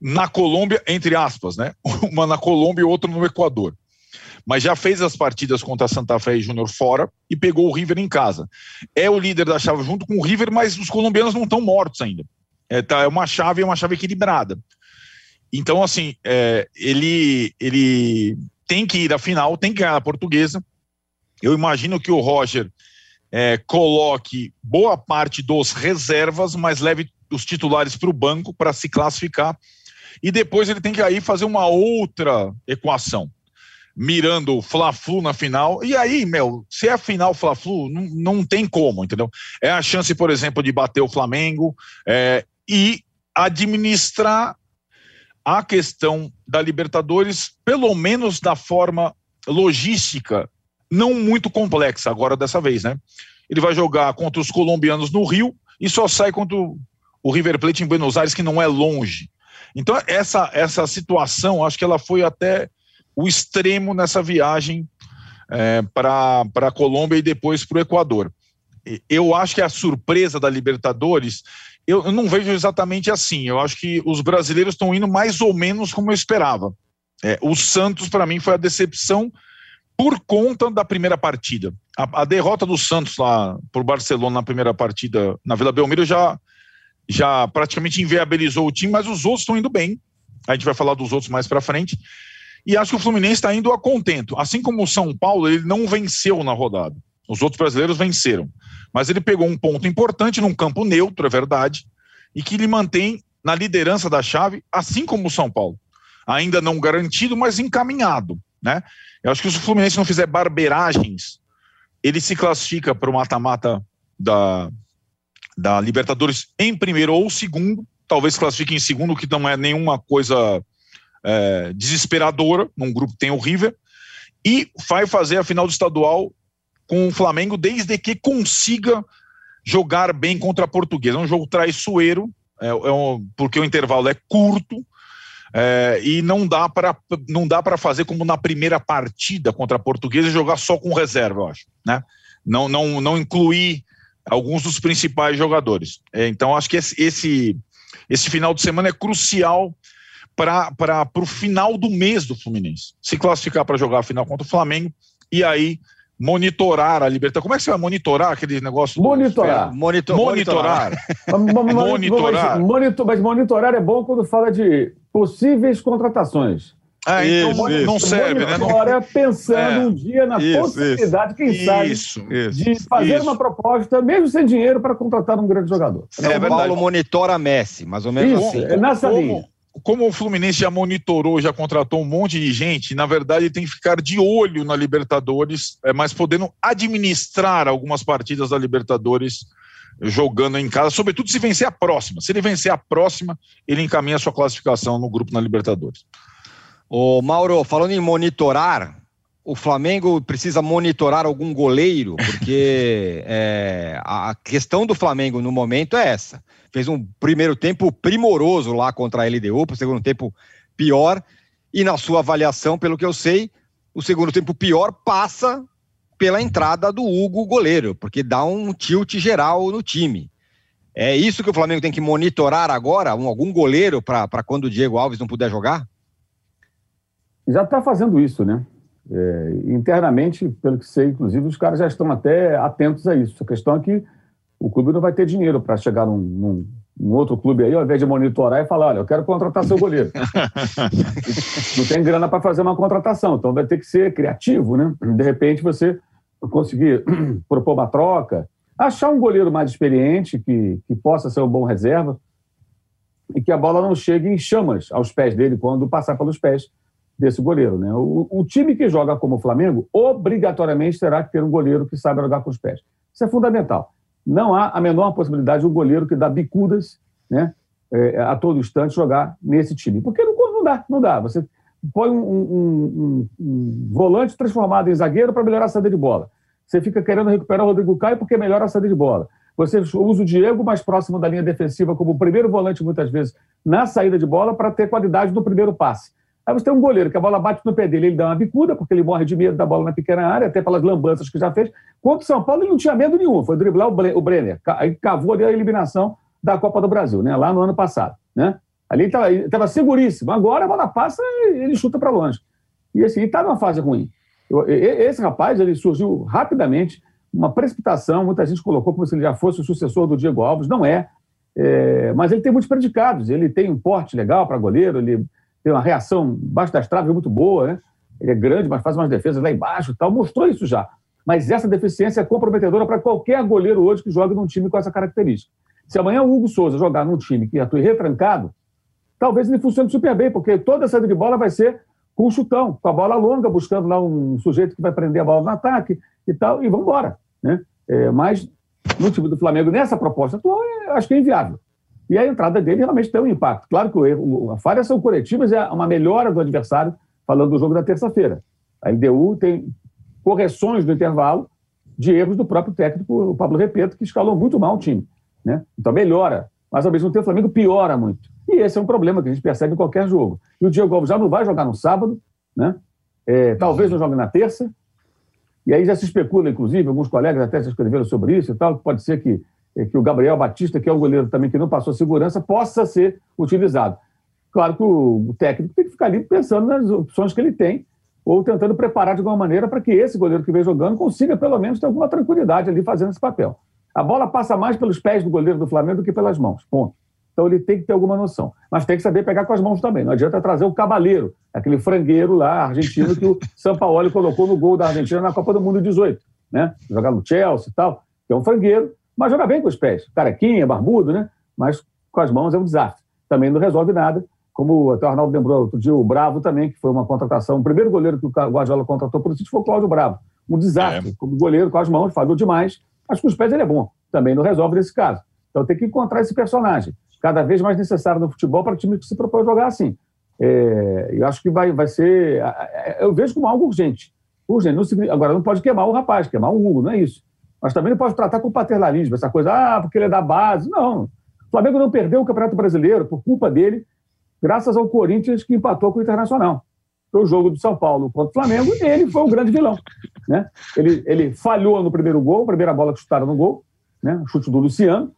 na Colômbia, entre aspas, né? Uma na Colômbia e outra no Equador. Mas já fez as partidas contra Santa Fé e Júnior fora e pegou o River em casa. É o líder da chave junto com o River, mas os colombianos não estão mortos ainda. É, tá, é uma chave, é uma chave equilibrada. Então, assim, é, ele, ele tem que ir à final, tem que ganhar a portuguesa. Eu imagino que o Roger é, coloque boa parte dos reservas, mas leve os titulares para o banco para se classificar. E depois ele tem que aí fazer uma outra equação, mirando o Fla-Flu na final. E aí, meu, se é final Fla-Flu, não, não tem como, entendeu? É a chance, por exemplo, de bater o Flamengo é, e administrar a questão da Libertadores, pelo menos da forma logística, não muito complexa agora dessa vez, né? Ele vai jogar contra os colombianos no Rio e só sai contra o River Plate em Buenos Aires, que não é longe. Então, essa, essa situação, acho que ela foi até o extremo nessa viagem é, para a Colômbia e depois para o Equador. Eu acho que a surpresa da Libertadores, eu, eu não vejo exatamente assim. Eu acho que os brasileiros estão indo mais ou menos como eu esperava. É, o Santos, para mim, foi a decepção por conta da primeira partida. A, a derrota do Santos lá por Barcelona na primeira partida na Vila Belmiro já já praticamente inviabilizou o time, mas os outros estão indo bem. A gente vai falar dos outros mais para frente. E acho que o Fluminense está indo a contento. Assim como o São Paulo, ele não venceu na rodada. Os outros brasileiros venceram. Mas ele pegou um ponto importante num campo neutro, é verdade, e que ele mantém na liderança da chave, assim como o São Paulo. Ainda não garantido, mas encaminhado. Né? Eu acho que se o Fluminense não fizer barberagens, ele se classifica para o mata-mata da, da Libertadores em primeiro ou segundo, talvez classifique em segundo, que não é nenhuma coisa é, desesperadora, num grupo tem o River, e vai fazer a final do estadual com o Flamengo, desde que consiga jogar bem contra a Portuguesa. É um jogo traiçoeiro, é, é um, porque o intervalo é curto, é, e não dá para não dá para fazer como na primeira partida contra a Portuguesa jogar só com reserva, eu acho, né? Não não não incluir alguns dos principais jogadores. É, então, acho que esse, esse, esse final de semana é crucial para o final do mês do Fluminense. Se classificar para jogar a final contra o Flamengo e aí monitorar a Libertadores. Como é que você vai monitorar aquele negócio? Monitorar. Do... Monitor, monitorar. monitorar. monitorar. Mas monitorar é bom quando fala de possíveis contratações. Ah, então isso, não, não serve, né? Agora pensando é, um dia na isso, possibilidade, isso, quem sabe, isso, de fazer uma proposta, mesmo sem dinheiro, para contratar um grande jogador. São é, Paulo monitora Messi, mais ou menos isso, assim. É nessa como, linha. Como o Fluminense já monitorou, já contratou um monte de gente, na verdade tem que ficar de olho na Libertadores, é, mas podendo administrar algumas partidas da Libertadores jogando em casa, sobretudo se vencer a próxima. Se ele vencer a próxima, ele encaminha a sua classificação no grupo na Libertadores. Ô, Mauro, falando em monitorar, o Flamengo precisa monitorar algum goleiro, porque é, a questão do Flamengo no momento é essa. Fez um primeiro tempo primoroso lá contra a LDU, para o segundo tempo pior, e na sua avaliação, pelo que eu sei, o segundo tempo pior passa pela entrada do Hugo goleiro, porque dá um tilt geral no time. É isso que o Flamengo tem que monitorar agora, um, algum goleiro para quando o Diego Alves não puder jogar? já está fazendo isso, né? É, internamente, pelo que sei, inclusive, os caras já estão até atentos a isso. A questão é que o clube não vai ter dinheiro para chegar num, num, num, outro clube aí, ao invés de monitorar e falar: olha, eu quero contratar seu goleiro. não tem grana para fazer uma contratação, então vai ter que ser criativo, né? De repente você conseguir propor uma troca, achar um goleiro mais experiente que, que possa ser um bom reserva e que a bola não chegue em chamas aos pés dele quando passar pelos pés desse goleiro. Né? O, o, time que joga como o Flamengo, obrigatoriamente terá que ter um goleiro que saiba jogar com os pés. Isso é fundamental. Não há a menor possibilidade de um goleiro que dá bicudas né, é, a todo instante jogar nesse time. Porque não, não dá, não dá. Você põe um, um, um, um volante transformado em zagueiro para melhorar a saída de bola. Você fica querendo recuperar o Rodrigo Caio porque melhora a saída de bola. Você usa o Diego mais próximo da linha defensiva como primeiro volante, muitas vezes, na saída de bola, para ter qualidade no primeiro passe. Aí você tem um goleiro que a bola bate no pé dele, ele dá uma bicuda, porque ele morre de medo da bola na pequena área, até pelas lambanças que já fez. Contra o São Paulo, ele não tinha medo nenhum, foi driblar o Brenner. Aí cavou ali a eliminação da Copa do Brasil, né? lá no ano passado. Né? Ali ele estava seguríssimo. Agora a bola passa e ele chuta para longe. E assim, está numa fase ruim. Esse rapaz ele surgiu rapidamente, uma precipitação. Muita gente colocou como se ele já fosse o sucessor do Diego Alves. Não é. é mas ele tem muitos predicados. Ele tem um porte legal para goleiro, ele tem uma reação baixo das traves muito boa, né? Ele é grande, mas faz umas defesas lá embaixo e tal. Mostrou isso já. Mas essa deficiência é comprometedora para qualquer goleiro hoje que jogue num time com essa característica. Se amanhã o Hugo Souza jogar num time que atue retrancado, talvez ele funcione super bem, porque toda saída de bola vai ser com chutão, com a bola longa, buscando lá um sujeito que vai prender a bola no ataque e tal, e vamos embora. Né? É, mas no time do Flamengo, nessa proposta atual, acho que é inviável. E a entrada dele realmente tem um impacto. Claro que o erro, a falha são coletivas, é uma melhora do adversário, falando do jogo da terça-feira. A LDU tem correções do intervalo de erros do próprio técnico, o Pablo Repeto, que escalou muito mal o time. Né? Então melhora, mas ao mesmo tempo o Flamengo piora muito. E esse é um problema que a gente percebe em qualquer jogo. E o Diego Alves já não vai jogar no sábado, né? É, talvez não jogue na terça. E aí já se especula, inclusive, alguns colegas até se escreveram sobre isso e tal, que pode ser que, que o Gabriel Batista, que é um goleiro também que não passou segurança, possa ser utilizado. Claro que o, o técnico tem que ficar ali pensando nas opções que ele tem, ou tentando preparar de alguma maneira para que esse goleiro que vem jogando consiga pelo menos ter alguma tranquilidade ali fazendo esse papel. A bola passa mais pelos pés do goleiro do Flamengo do que pelas mãos. Ponto. Então ele tem que ter alguma noção. Mas tem que saber pegar com as mãos também. Não adianta trazer o cabaleiro, aquele frangueiro lá, argentino, que o Sampaoli colocou no gol da Argentina na Copa do Mundo 18. Né? Jogar no Chelsea e tal, que é um frangueiro, mas joga bem com os pés. Carequinha, barbudo, né? Mas com as mãos é um desastre. Também não resolve nada. Como até o Arnaldo lembrou outro dia, o Bravo também, que foi uma contratação. O primeiro goleiro que o Guardiola contratou por isso foi o Cláudio Bravo. Um desastre. É. Como goleiro com as mãos, falhou demais mas com os pés ele é bom. Também não resolve nesse caso. Então tem que encontrar esse personagem. Cada vez mais necessário no futebol para o time que se propõe jogar assim. É, eu acho que vai, vai ser. Eu vejo como algo urgente. urgente. Não, agora, não pode queimar o rapaz, queimar o Hugo, não é isso. Mas também não pode tratar com paternalismo, essa coisa, ah, porque ele é da base. Não. O Flamengo não perdeu o Campeonato Brasileiro por culpa dele, graças ao Corinthians que empatou com o Internacional foi o jogo do São Paulo contra o Flamengo, e ele foi o grande vilão. Né? Ele, ele falhou no primeiro gol, primeira bola que chutaram no gol, né? o chute do Luciano,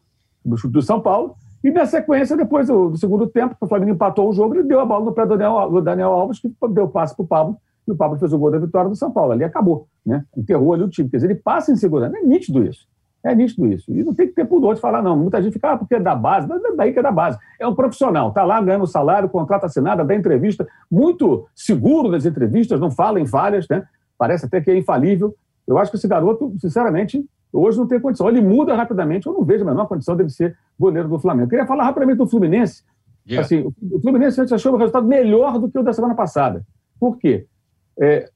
o chute do São Paulo, e na sequência, depois do, do segundo tempo, o Flamengo empatou o jogo, ele deu a bola no pé Daniel, do Daniel Alves, que deu passe para o Pablo, e o Pablo fez o gol da vitória do São Paulo. Ali acabou, né? enterrou ali o time. Quer dizer, ele passa em segurança. É nítido isso. É nítido isso. E não tem que ter pudor de falar, não. Muita gente fica, ah, porque é da base. Não é daí que é da base. É um profissional. Está lá ganhando salário, contrato assinado, dá entrevista, muito seguro das entrevistas, não fala em falhas, né? Parece até que é infalível. Eu acho que esse garoto, sinceramente, hoje não tem condição. Ele muda rapidamente, eu não vejo a menor condição dele ser goleiro do Flamengo. Eu queria falar rapidamente do Fluminense. Yeah. Assim, o Fluminense achou o resultado melhor do que o da semana passada. Por quê? É,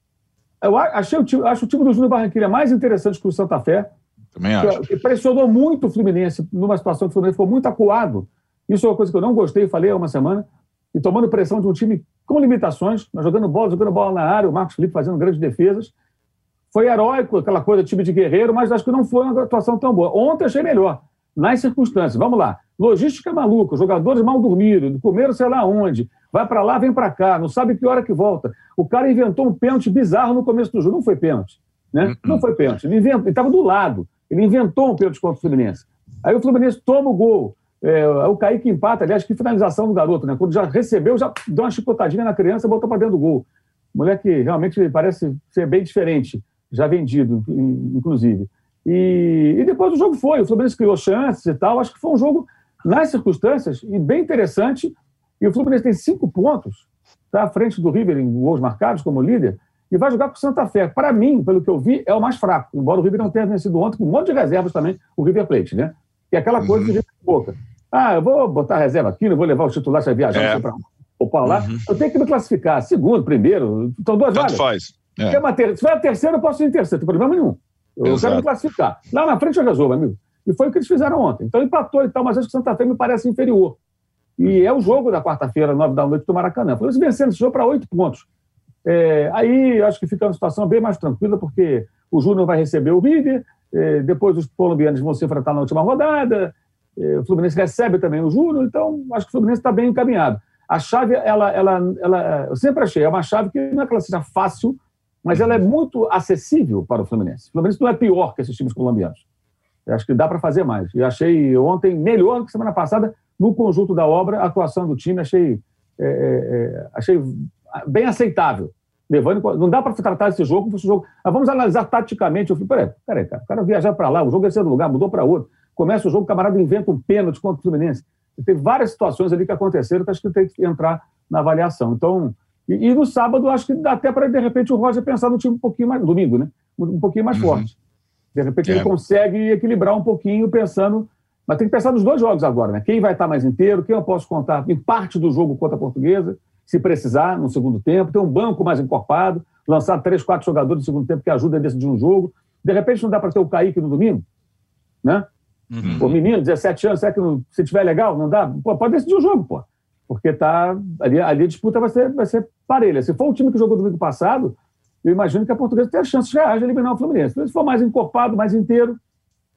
eu achei o acho o time do Júnior Barranquilla mais interessante que o Santa Fé. Também acho. Que pressionou muito o Fluminense numa situação que o Fluminense ficou muito acuado. Isso é uma coisa que eu não gostei, falei há uma semana. E tomando pressão de um time com limitações, jogando bola, jogando bola na área, o Marcos Felipe fazendo grandes defesas. Foi heróico, aquela coisa, time de guerreiro, mas acho que não foi uma atuação tão boa. Ontem achei melhor, nas circunstâncias. Vamos lá. Logística maluca, jogadores mal dormidos, comeram sei lá onde, vai para lá, vem para cá, não sabe que hora que volta. O cara inventou um pênalti bizarro no começo do jogo. Não foi pênalti. Né? Uh -uh. Não foi pênalti. Ele estava do lado. Ele inventou um pênalti contra o Fluminense. Aí o Fluminense toma o gol. É, o Kaique empata, aliás, que finalização do garoto, né? Quando já recebeu, já deu uma chicotadinha na criança e botou para dentro do gol. moleque realmente parece ser bem diferente, já vendido, inclusive. E, e depois o jogo foi, o Fluminense criou chances e tal. Acho que foi um jogo, nas circunstâncias, e bem interessante. E o Fluminense tem cinco pontos, está à frente do River em gols marcados como líder, e vai jogar com o Santa Fé. Para mim, pelo que eu vi, é o mais fraco, embora o River não tenha vencido ontem, com um monte de reservas também, o River Plate, né? E aquela coisa uhum. de boca. Ah, eu vou botar reserva aqui, não vou levar o titular para viajar é. para ou para lá. Uhum. Eu tenho que me classificar. Segundo, primeiro, estão duas Tanto vagas. faz. É. Ter... Se for a terceira, eu posso ir em terceiro, não tem problema nenhum. Eu Exato. quero me classificar. Lá na frente eu resolvo, amigo. E foi o que eles fizeram ontem. Então empatou e tal, mas acho que o Santa Fé me parece inferior. E é o jogo da quarta-feira, nove da noite, do Maracanã. Foi vencendo esse jogo para oito pontos. É, aí acho que fica uma situação bem mais tranquila, porque o Júnior vai receber o River, é, depois os colombianos vão se enfrentar na última rodada, é, o Fluminense recebe também o Júnior, então acho que o Fluminense está bem encaminhado. A chave, ela, ela, ela, eu sempre achei, é uma chave que não é que ela seja fácil, mas ela é muito acessível para o Fluminense. O Fluminense não é pior que esses times colombianos. Eu acho que dá para fazer mais. E achei ontem melhor do que semana passada no conjunto da obra, a atuação do time, achei, é, é, é achei bem aceitável. Levando, não dá para tratar esse jogo como fosse um jogo. Mas vamos analisar taticamente. Eu falei, peraí, peraí, cara, o cara viajar para lá, o jogo é do lugar, mudou para outro. Começa o jogo, o camarada inventa um pênalti contra o Fluminense. Tem várias situações ali que aconteceram que acho que tem que entrar na avaliação. Então, e, e no sábado, acho que dá até para, de repente, o Roger pensar no time um pouquinho mais. Domingo, né? Um pouquinho mais uhum. forte. De repente, é. ele consegue equilibrar um pouquinho, pensando. Mas tem que pensar nos dois jogos agora, né? Quem vai estar mais inteiro, quem eu posso contar em parte do jogo contra a Portuguesa, se precisar, no segundo tempo, ter um banco mais encorpado, lançar três, quatro jogadores no segundo tempo que ajudem a decidir um jogo. De repente, não dá para ter o Kaique no domingo, né? Uhum. O menino, 17 anos, será que não, se tiver legal, não dá? Pô, pode decidir o jogo, pô. Porque tá, ali, ali a disputa vai ser, vai ser parelha. Se for o time que jogou domingo passado, eu imagino que a Portuguesa tem a chance reais de eliminar o Fluminense. Se for mais encorpado, mais inteiro,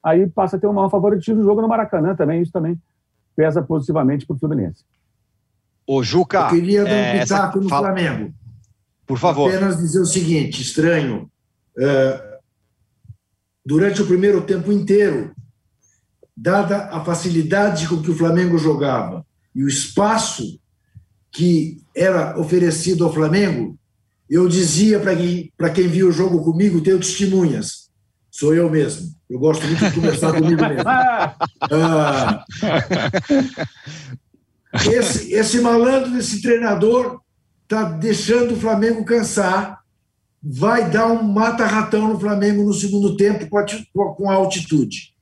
aí passa a ter um maior favoritismo no jogo no Maracanã também. Isso também pesa positivamente para o Fluminense. Ô, Juca. Eu queria dar um é, pitaco no Fala... Flamengo. Por favor. Apenas dizer o seguinte: estranho. Uh, durante o primeiro tempo inteiro, dada a facilidade com que o Flamengo jogava e o espaço que era oferecido ao Flamengo, eu dizia para quem, quem viu o jogo comigo, tenho testemunhas, sou eu mesmo. Eu gosto muito de conversar comigo mesmo. Ah, esse, esse malandro, esse treinador, está deixando o Flamengo cansar, vai dar um mata-ratão no Flamengo no segundo tempo com a, com a altitude.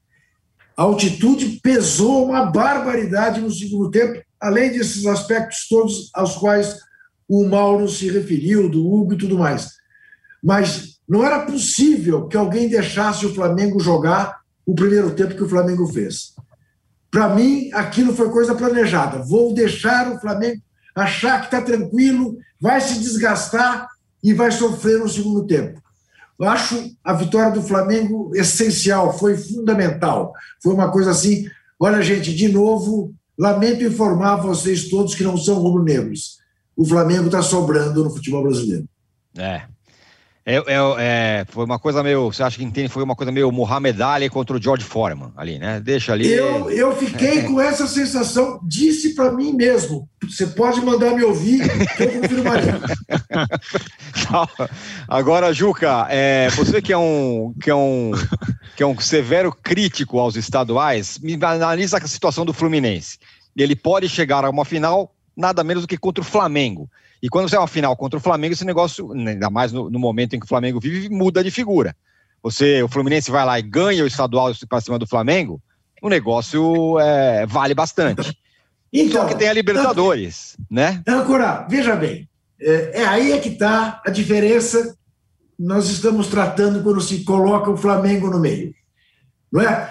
A altitude pesou uma barbaridade no segundo tempo, além desses aspectos todos aos quais o Mauro se referiu, do Hugo e tudo mais. Mas não era possível que alguém deixasse o Flamengo jogar o primeiro tempo que o Flamengo fez. Para mim, aquilo foi coisa planejada. Vou deixar o Flamengo achar que está tranquilo, vai se desgastar e vai sofrer no segundo tempo. Eu acho a vitória do Flamengo essencial, foi fundamental. Foi uma coisa assim. Olha, gente, de novo, lamento informar vocês todos que não são rubro-negros. O Flamengo está sobrando no futebol brasileiro. É, é, é, é, foi uma coisa meio. Você acha que entende? Foi uma coisa meio Mohamed Ali contra o George Foreman ali, né? Deixa ali. Eu, eu fiquei com essa sensação, disse para mim mesmo: você pode mandar me ouvir, que eu confirmaria. Agora, Juca, é, você que é, um, que, é um, que é um severo crítico aos estaduais, me analisa a situação do Fluminense. Ele pode chegar a uma final nada menos do que contra o Flamengo. E quando você é uma final contra o Flamengo, esse negócio, ainda mais no, no momento em que o Flamengo vive, muda de figura. Você, o Fluminense vai lá e ganha o estadual para cima do Flamengo, o negócio é, vale bastante. Então, Só que tem a Libertadores, né? Ancora, veja bem, é, é aí é que está a diferença nós estamos tratando quando se coloca o Flamengo no meio. Não é?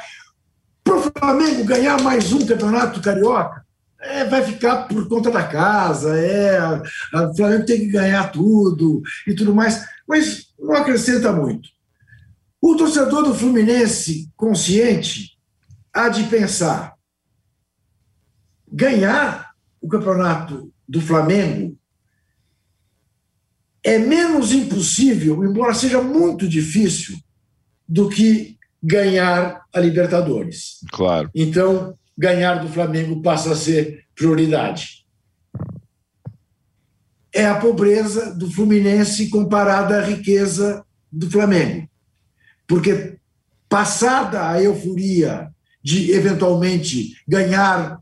Para o Flamengo ganhar mais um campeonato carioca, é, vai ficar por conta da casa, é, o Flamengo tem que ganhar tudo e tudo mais, mas não acrescenta muito. O torcedor do Fluminense consciente há de pensar: ganhar o campeonato do Flamengo é menos impossível, embora seja muito difícil, do que ganhar a Libertadores. Claro. Então, ganhar do Flamengo passa a ser prioridade. é a pobreza do Fluminense comparada à riqueza do Flamengo. Porque, passada a euforia de eventualmente ganhar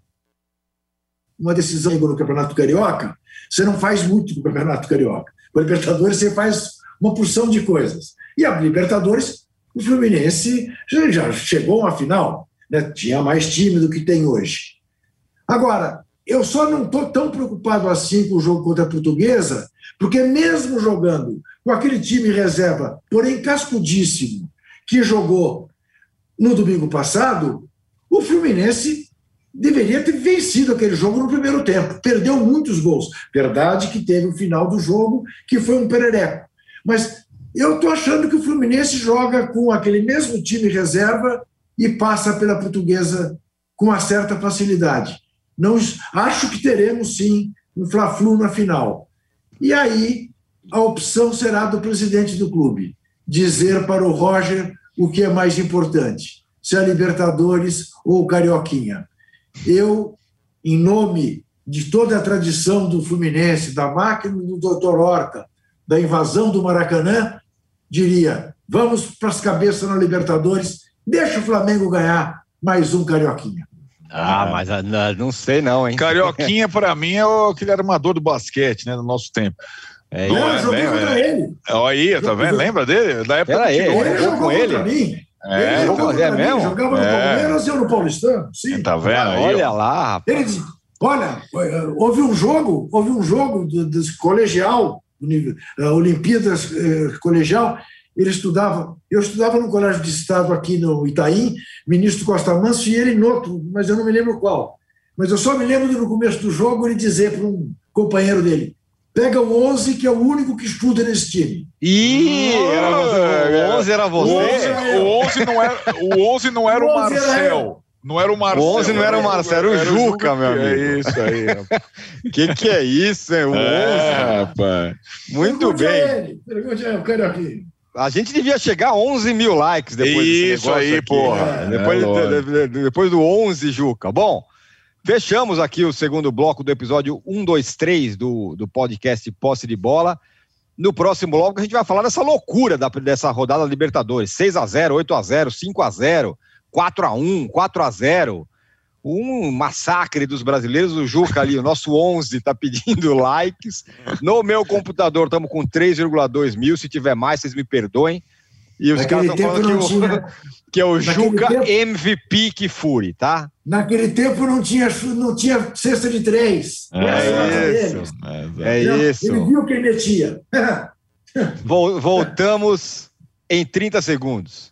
uma decisão no Campeonato Carioca, você não faz muito no Campeonato Carioca. Com a Libertadores, você faz uma porção de coisas. E a Libertadores, o Fluminense já chegou a uma final, né? tinha mais time do que tem hoje. Agora, eu só não estou tão preocupado assim com o jogo contra a Portuguesa, porque mesmo jogando com aquele time reserva, porém cascudíssimo, que jogou no domingo passado, o Fluminense deveria ter vencido aquele jogo no primeiro tempo. Perdeu muitos gols. Verdade que teve o final do jogo, que foi um perereco. Mas eu estou achando que o Fluminense joga com aquele mesmo time reserva e passa pela portuguesa com uma certa facilidade. Não, acho que teremos sim um Fla-Flu na final. E aí a opção será do presidente do clube dizer para o Roger o que é mais importante, se é a Libertadores ou o Carioquinha. Eu, em nome de toda a tradição do Fluminense, da máquina do Dr. Horta, da invasão do Maracanã, diria: vamos para as cabeças na Libertadores, deixa o Flamengo ganhar mais um Carioquinha. Ah, é. mas ah, não sei não, hein? Carioquinha, para mim, é aquele armador do basquete, né, no nosso tempo. É, não, eu joguei contra é. ele. Olha aí, tá vendo? Lembra dele? Da época Era ele, ele jogou com ele. Mim. É, ele jogou é mesmo? Jogava no é. Palmeiras e eu no Paulistano. Sim. Tá vendo? Aí, olha lá, rapaz. Ele disse, olha, houve um jogo, houve um jogo do, do colegial, Olimpíadas eh, colegial, ele estudava, eu estudava no colégio de estado aqui no Itaim, ministro Costa Manso, e ele no outro, mas eu não me lembro qual. Mas eu só me lembro de no começo do jogo ele dizer para um companheiro dele: pega o 11, que é o único que estuda nesse time. Ih, era, o 11 era você? O 11, não era o, 11 não era o, o Marcel. Não era o Marcel. O 11 não era o Marcel, era o era Juca, meu amigo. É isso aí. que que é isso, hein? O é, 11, rapaz. Muito Pergunte bem. A ele. Pergunte a ele, eu quero aqui. A gente devia chegar a 11 mil likes depois Isso aí, aqui. porra. É, depois, é, de, de, depois do 11, Juca. Bom, fechamos aqui o segundo bloco do episódio 123 do, do podcast Posse de Bola. No próximo bloco a gente vai falar dessa loucura da, dessa rodada Libertadores. 6 a 0 8 a 0 5 a 0 4 a 1 4 a 0 um massacre dos brasileiros. O Juca ali, o nosso 11, está pedindo likes. No meu computador estamos com 3,2 mil. Se tiver mais, vocês me perdoem. E os caras estão falando que, o, tinha... que é o Naquele Juca tempo... MVP que fure, tá? Naquele tempo não tinha, não tinha cesta de três. É, isso. É, é isso. Ele viu quem metia. Voltamos em 30 segundos.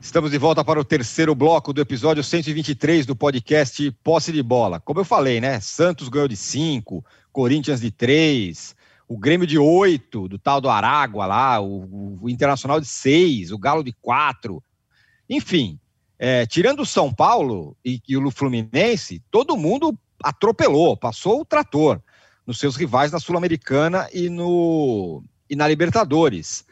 Estamos de volta para o terceiro bloco do episódio 123 do podcast Posse de Bola. Como eu falei, né? Santos ganhou de 5, Corinthians de 3, o Grêmio de 8, do tal do Aragua lá, o, o Internacional de 6, o Galo de 4. Enfim, é, tirando o São Paulo e, e o Fluminense, todo mundo atropelou, passou o trator nos seus rivais na Sul-Americana e, e na Libertadores.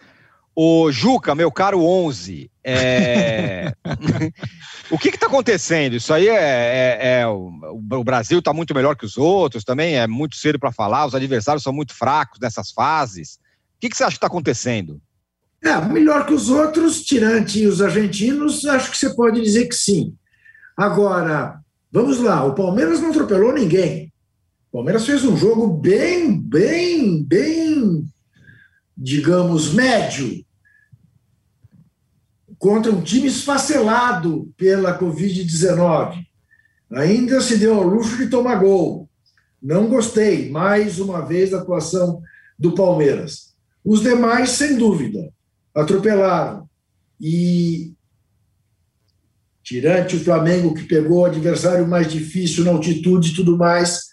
O Juca, meu caro 11, é... o que está acontecendo? Isso aí é, é, é o, Brasil está muito melhor que os outros, também é muito cedo para falar, os adversários são muito fracos nessas fases. O que, que você acha que está acontecendo? É, melhor que os outros, tirante os argentinos, acho que você pode dizer que sim. Agora, vamos lá, o Palmeiras não atropelou ninguém. O Palmeiras fez um jogo bem, bem, bem, digamos, médio contra um time esfacelado pela Covid-19. Ainda se deu ao luxo de tomar gol. Não gostei, mais uma vez, da atuação do Palmeiras. Os demais, sem dúvida, atropelaram. E, tirante o Flamengo, que pegou o adversário mais difícil na altitude e tudo mais,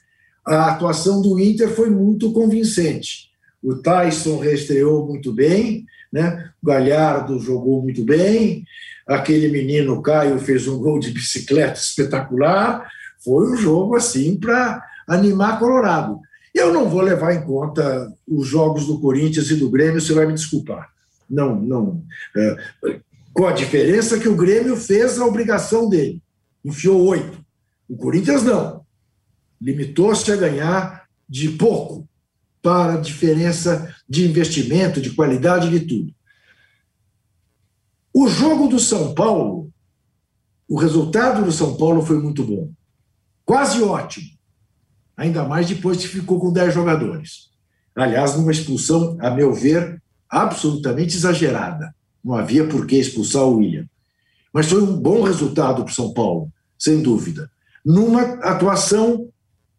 a atuação do Inter foi muito convincente. O Tyson reestreou muito bem, né? Galhardo jogou muito bem, aquele menino Caio fez um gol de bicicleta espetacular. Foi um jogo assim para animar Colorado. Eu não vou levar em conta os jogos do Corinthians e do Grêmio, você vai me desculpar. Não, não. É, com a diferença que o Grêmio fez a obrigação dele, enfiou oito. O Corinthians não. Limitou-se a ganhar de pouco para a diferença de investimento, de qualidade, de tudo. O jogo do São Paulo, o resultado do São Paulo foi muito bom. Quase ótimo. Ainda mais depois que ficou com 10 jogadores. Aliás, numa expulsão, a meu ver, absolutamente exagerada. Não havia por que expulsar o William. Mas foi um bom resultado para o São Paulo, sem dúvida. Numa atuação,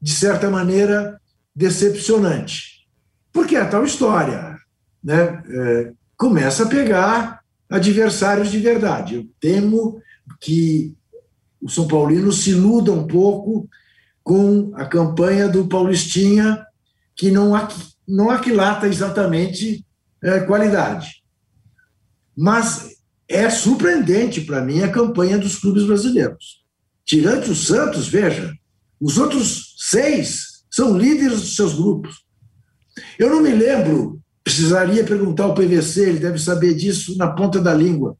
de certa maneira, decepcionante. Porque é a tal história. Né? É, começa a pegar adversários de verdade. Eu temo que o São Paulino se iluda um pouco com a campanha do Paulistinha, que não, não aquilata exatamente é, qualidade. Mas é surpreendente para mim a campanha dos clubes brasileiros. Tirante o Santos, veja, os outros seis são líderes dos seus grupos. Eu não me lembro, precisaria perguntar ao PVC, ele deve saber disso na ponta da língua.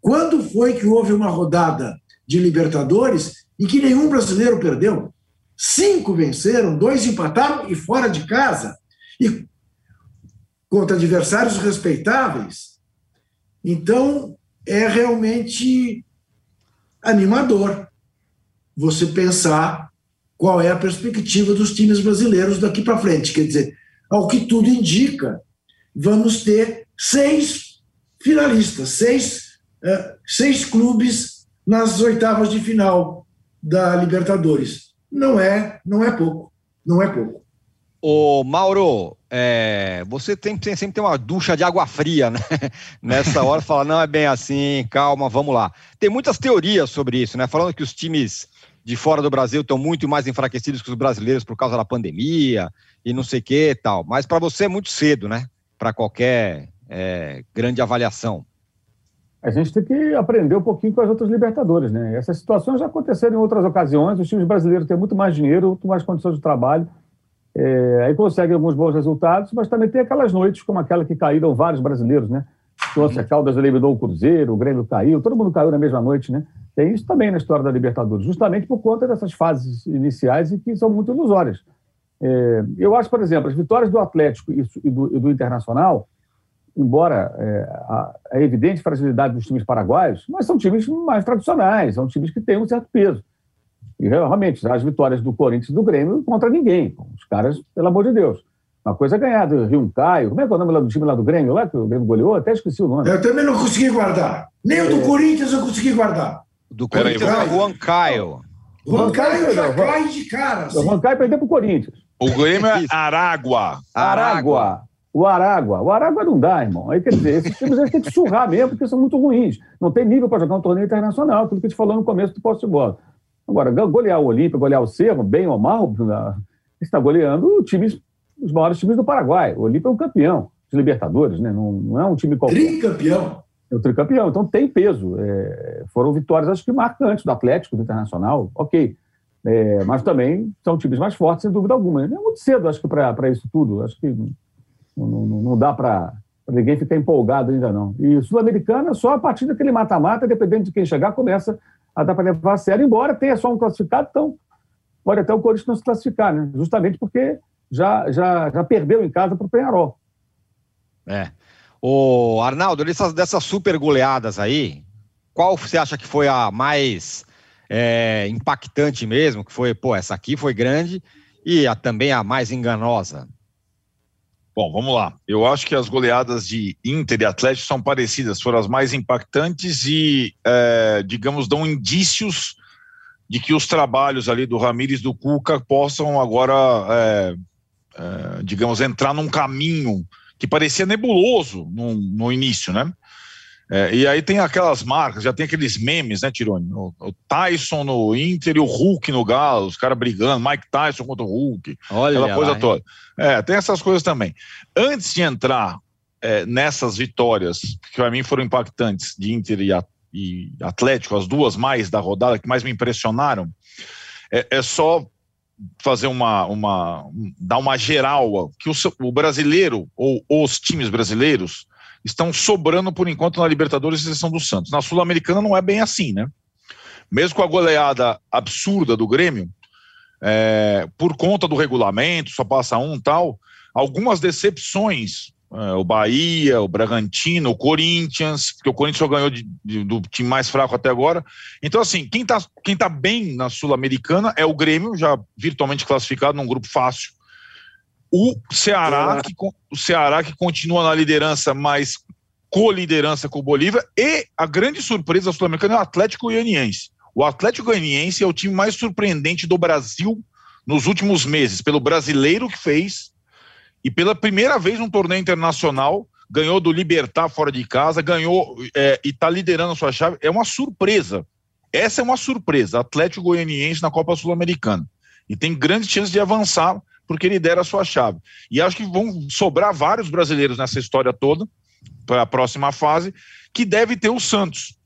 Quando foi que houve uma rodada de Libertadores em que nenhum brasileiro perdeu? Cinco venceram, dois empataram e fora de casa. E contra adversários respeitáveis. Então, é realmente animador você pensar qual é a perspectiva dos times brasileiros daqui para frente. Quer dizer, ao que tudo indica, vamos ter seis finalistas, seis, uh, seis clubes nas oitavas de final da Libertadores. Não é, não é pouco, não é pouco. Ô, Mauro, é, você tem, tem, sempre tem uma ducha de água fria, né? Nessa hora fala, não é bem assim, calma, vamos lá. Tem muitas teorias sobre isso, né? Falando que os times de fora do Brasil estão muito mais enfraquecidos que os brasileiros por causa da pandemia e não sei o que tal. Mas para você é muito cedo, né? Para qualquer é, grande avaliação. A gente tem que aprender um pouquinho com as outras Libertadores, né? Essas situações já aconteceram em outras ocasiões. Os times brasileiros têm muito mais dinheiro, muito mais condições de trabalho é, aí consegue alguns bons resultados, mas também tem aquelas noites como aquela que caíram vários brasileiros, né? Trouxe a Caldas eliminou o Cruzeiro, o Grêmio caiu, todo mundo caiu na mesma noite, né? Tem isso também na história da Libertadores, justamente por conta dessas fases iniciais e que são muito ilusórias. É, eu acho, por exemplo, as vitórias do Atlético e do, e do Internacional, embora é, a, a, evidente fragilidade dos times paraguaios, mas são times mais tradicionais, são times que têm um certo peso. E realmente, as vitórias do Corinthians e do Grêmio contra ninguém. Os caras, pelo amor de Deus. Uma coisa é ganhar do Rio Caio. Como é que é o nome lá do time lá do Grêmio, lá que o Grêmio goleou? Até esqueci o nome. Eu também não consegui guardar. Nem o do é... Corinthians eu consegui guardar. Do Corinthians é o Juan Caio. Juan Caio já cai de cara. Assim. O Juan Caio perdeu pro Corinthians. O Grêmio é Aragua. Aragua. O Aragua. O Aragua não dá, irmão. Aí, quer dizer, esses times eles têm que surrar mesmo, porque são muito ruins. Não tem nível para jogar um torneio internacional, aquilo que a gente falou no começo do posto de bola. Agora, golear o Olímpia, golear o Cerro, bem ou mal, está goleando times, os maiores times do Paraguai. O Olímpia é um campeão de Libertadores, né? não, não é um time qualquer. Tricampeão. É o tricampeão, então tem peso. É, foram vitórias, acho que marcantes do Atlético, do Internacional, ok. É, mas também são times mais fortes, sem dúvida alguma. É muito cedo, acho que, para isso tudo. Acho que não, não, não dá para ninguém ficar empolgado ainda não. E Sul-Americana, só a partir daquele mata-mata, dependendo de quem chegar, começa a dar para levar a sério, embora tenha só um classificado, então pode até o Corinthians não se classificar, né? justamente porque já, já, já perdeu em casa para o Penharol. É. O Arnaldo, dessas, dessas super goleadas aí, qual você acha que foi a mais é, impactante mesmo? Que foi, pô, essa aqui foi grande e a, também a mais enganosa? Bom, vamos lá. Eu acho que as goleadas de Inter e Atlético são parecidas, foram as mais impactantes e, é, digamos, dão indícios de que os trabalhos ali do Ramires do Cuca possam agora, é, é, digamos, entrar num caminho que parecia nebuloso no, no início, né? É, e aí tem aquelas marcas, já tem aqueles memes, né, Tirone? O, o Tyson no Inter e o Hulk no Galo, os caras brigando, Mike Tyson contra o Hulk, Olha aquela coisa lá, toda. É, tem essas coisas também. Antes de entrar é, nessas vitórias, que para mim foram impactantes, de Inter e, a, e, Atlético, as duas mais da rodada, que mais me impressionaram, é, é só fazer uma, uma dar uma geral que o, o brasileiro ou os times brasileiros estão sobrando por enquanto na Libertadores, exceção do Santos. Na Sul-Americana não é bem assim, né? Mesmo com a goleada absurda do Grêmio, é, por conta do regulamento, só passa um tal, algumas decepções. É, o Bahia, o Bragantino, o Corinthians, porque o Corinthians só ganhou de, de, do time mais fraco até agora. Então, assim, quem está quem tá bem na Sul-Americana é o Grêmio, já virtualmente classificado num grupo fácil o Ceará, que, o Ceará que continua na liderança, mas co-liderança com o Bolívia, e a grande surpresa sul-americana é o Atlético Goianiense. O Atlético Goianiense é o time mais surpreendente do Brasil nos últimos meses, pelo brasileiro que fez, e pela primeira vez no torneio internacional, ganhou do Libertar fora de casa, ganhou é, e está liderando a sua chave. É uma surpresa. Essa é uma surpresa. Atlético Goianiense na Copa Sul-Americana. E tem grandes chances de avançar porque lidera a sua chave. E acho que vão sobrar vários brasileiros nessa história toda, para a próxima fase, que deve ter o Santos,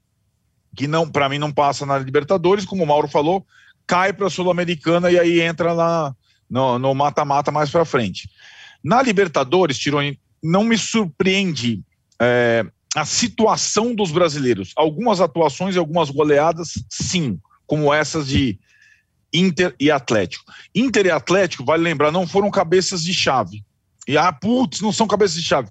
que não, para mim, não passa na Libertadores, como o Mauro falou, cai para a Sul-Americana e aí entra na, no mata-mata mais para frente. Na Libertadores, Tironi, não me surpreende é, a situação dos brasileiros. Algumas atuações e algumas goleadas, sim, como essas de Inter e Atlético. Inter e Atlético, vale lembrar, não foram cabeças de chave. E ah, putz, não são cabeças de chave.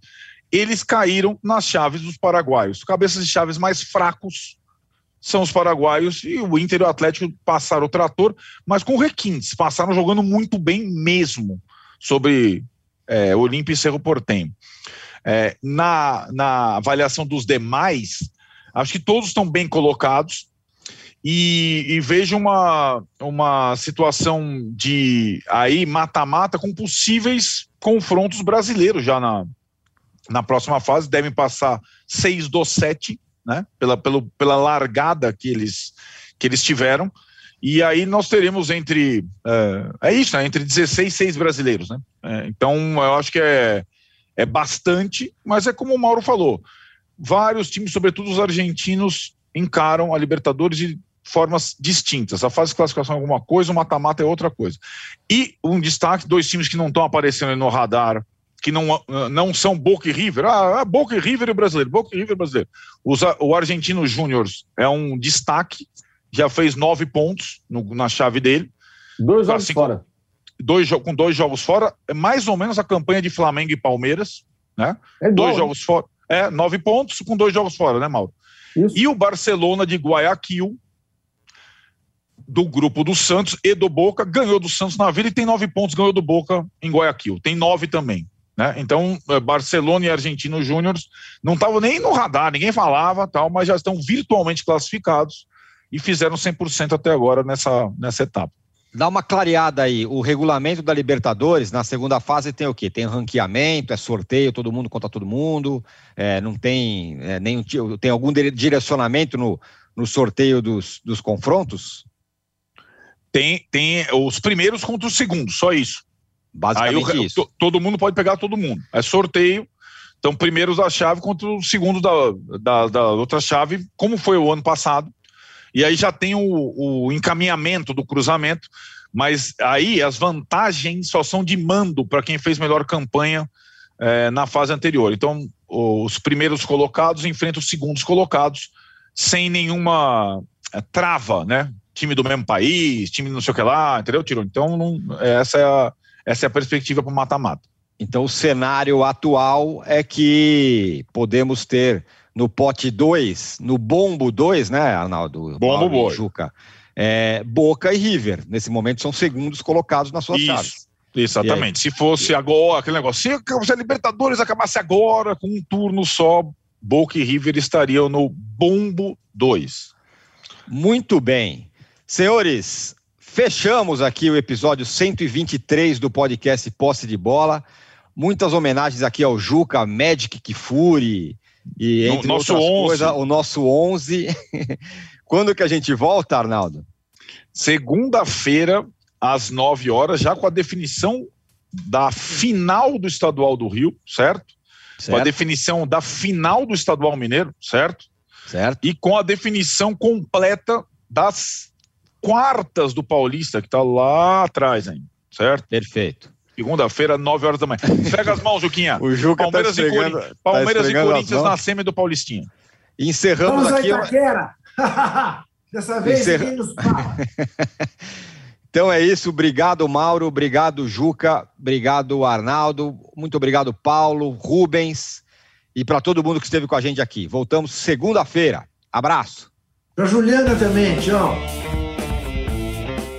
Eles caíram nas chaves dos paraguaios. Cabeças de chaves mais fracos são os paraguaios e o Inter e o Atlético passaram o trator, mas com requintes, passaram jogando muito bem mesmo sobre é, Olímpio e Cerro Portenho. É, na, na avaliação dos demais, acho que todos estão bem colocados e, e vejo uma, uma situação de aí mata-mata com possíveis confrontos brasileiros já na, na próxima fase. Devem passar seis dos sete, né? Pela, pelo, pela largada que eles, que eles tiveram. E aí nós teremos entre. É, é isso, né? Entre 16 e 6 brasileiros, né? É, então eu acho que é, é bastante, mas é como o Mauro falou: vários times, sobretudo os argentinos, encaram a Libertadores de formas distintas. A fase de classificação é alguma coisa, o mata-mata é outra coisa. E um destaque, dois times que não estão aparecendo no radar, que não, não são Boca e River. Ah, Boca e River e brasileiro. Boca e River brasileiro. Os, o Argentino Júnior é um destaque, já fez nove pontos no, na chave dele. Dois jogos assim, fora. Dois, com dois jogos fora, é mais ou menos a campanha de Flamengo e Palmeiras, né? É dois jogos fora. É, nove pontos com dois jogos fora, né, Mauro? Isso. E o Barcelona de Guayaquil, do grupo do Santos e do Boca, ganhou do Santos na vida e tem nove pontos, ganhou do Boca em Guayaquil. Tem nove também. Né? Então, é, Barcelona e Argentino Júnior não estavam nem no radar, ninguém falava, tal, mas já estão virtualmente classificados e fizeram 100% até agora nessa, nessa etapa. Dá uma clareada aí. O regulamento da Libertadores, na segunda fase, tem o quê? Tem ranqueamento, é sorteio, todo mundo contra todo mundo, é, não tem é, nenhum. Tem algum direcionamento no, no sorteio dos, dos confrontos? tem, tem os primeiros contra os segundos, só isso. Basicamente Aí, isso. todo mundo pode pegar todo mundo. É sorteio. Então, primeiros da chave contra os segundos da, da, da, outra chave, como foi o ano passado. E aí já tem o, o encaminhamento do cruzamento, mas aí as vantagens só são de mando para quem fez melhor campanha é, na fase anterior. Então, os primeiros colocados enfrentam os segundos colocados sem nenhuma é, trava, né? time do mesmo país, time não sei o que lá, entendeu, Tiro? Então, não, essa, é a, essa é a perspectiva para o mata-mata. Então, o cenário atual é que podemos ter no pote 2, no bombo 2, né, Arnaldo? Bombo Boa. Juca. É, Boca e River, nesse momento, são segundos colocados na sua chave. Exatamente. Se fosse agora, aquele negócio, se, se a Libertadores acabasse agora, com um turno só, Boca e River estariam no bombo 2. Muito bem. Senhores, fechamos aqui o episódio 123 do podcast Posse de Bola. Muitas homenagens aqui ao Juca, Magic Kifuri, E entre no, nosso outras 11. coisas, o nosso 11. Quando que a gente volta, Arnaldo? Segunda-feira, às 9 horas, já com a definição da final do Estadual do Rio, certo? certo? Com a definição da final do Estadual Mineiro, certo? Certo. E com a definição completa das quartas do Paulista, que está lá atrás ainda, certo? Perfeito. Segunda-feira, 9 horas da manhã. Pega as mãos, Juquinha. o Juca tá Palmeiras, tá e, Palmeiras tá e Corinthians na semi do Paulistinha. Encerramos Vamos aqui. Dessa vez Encerra... ninguém nos fala. Então é isso, obrigado Mauro, obrigado Juca, obrigado Arnaldo, muito obrigado Paulo, Rubens e para todo mundo que esteve com a gente aqui. Voltamos segunda-feira. Abraço. Para Juliana também, tchau.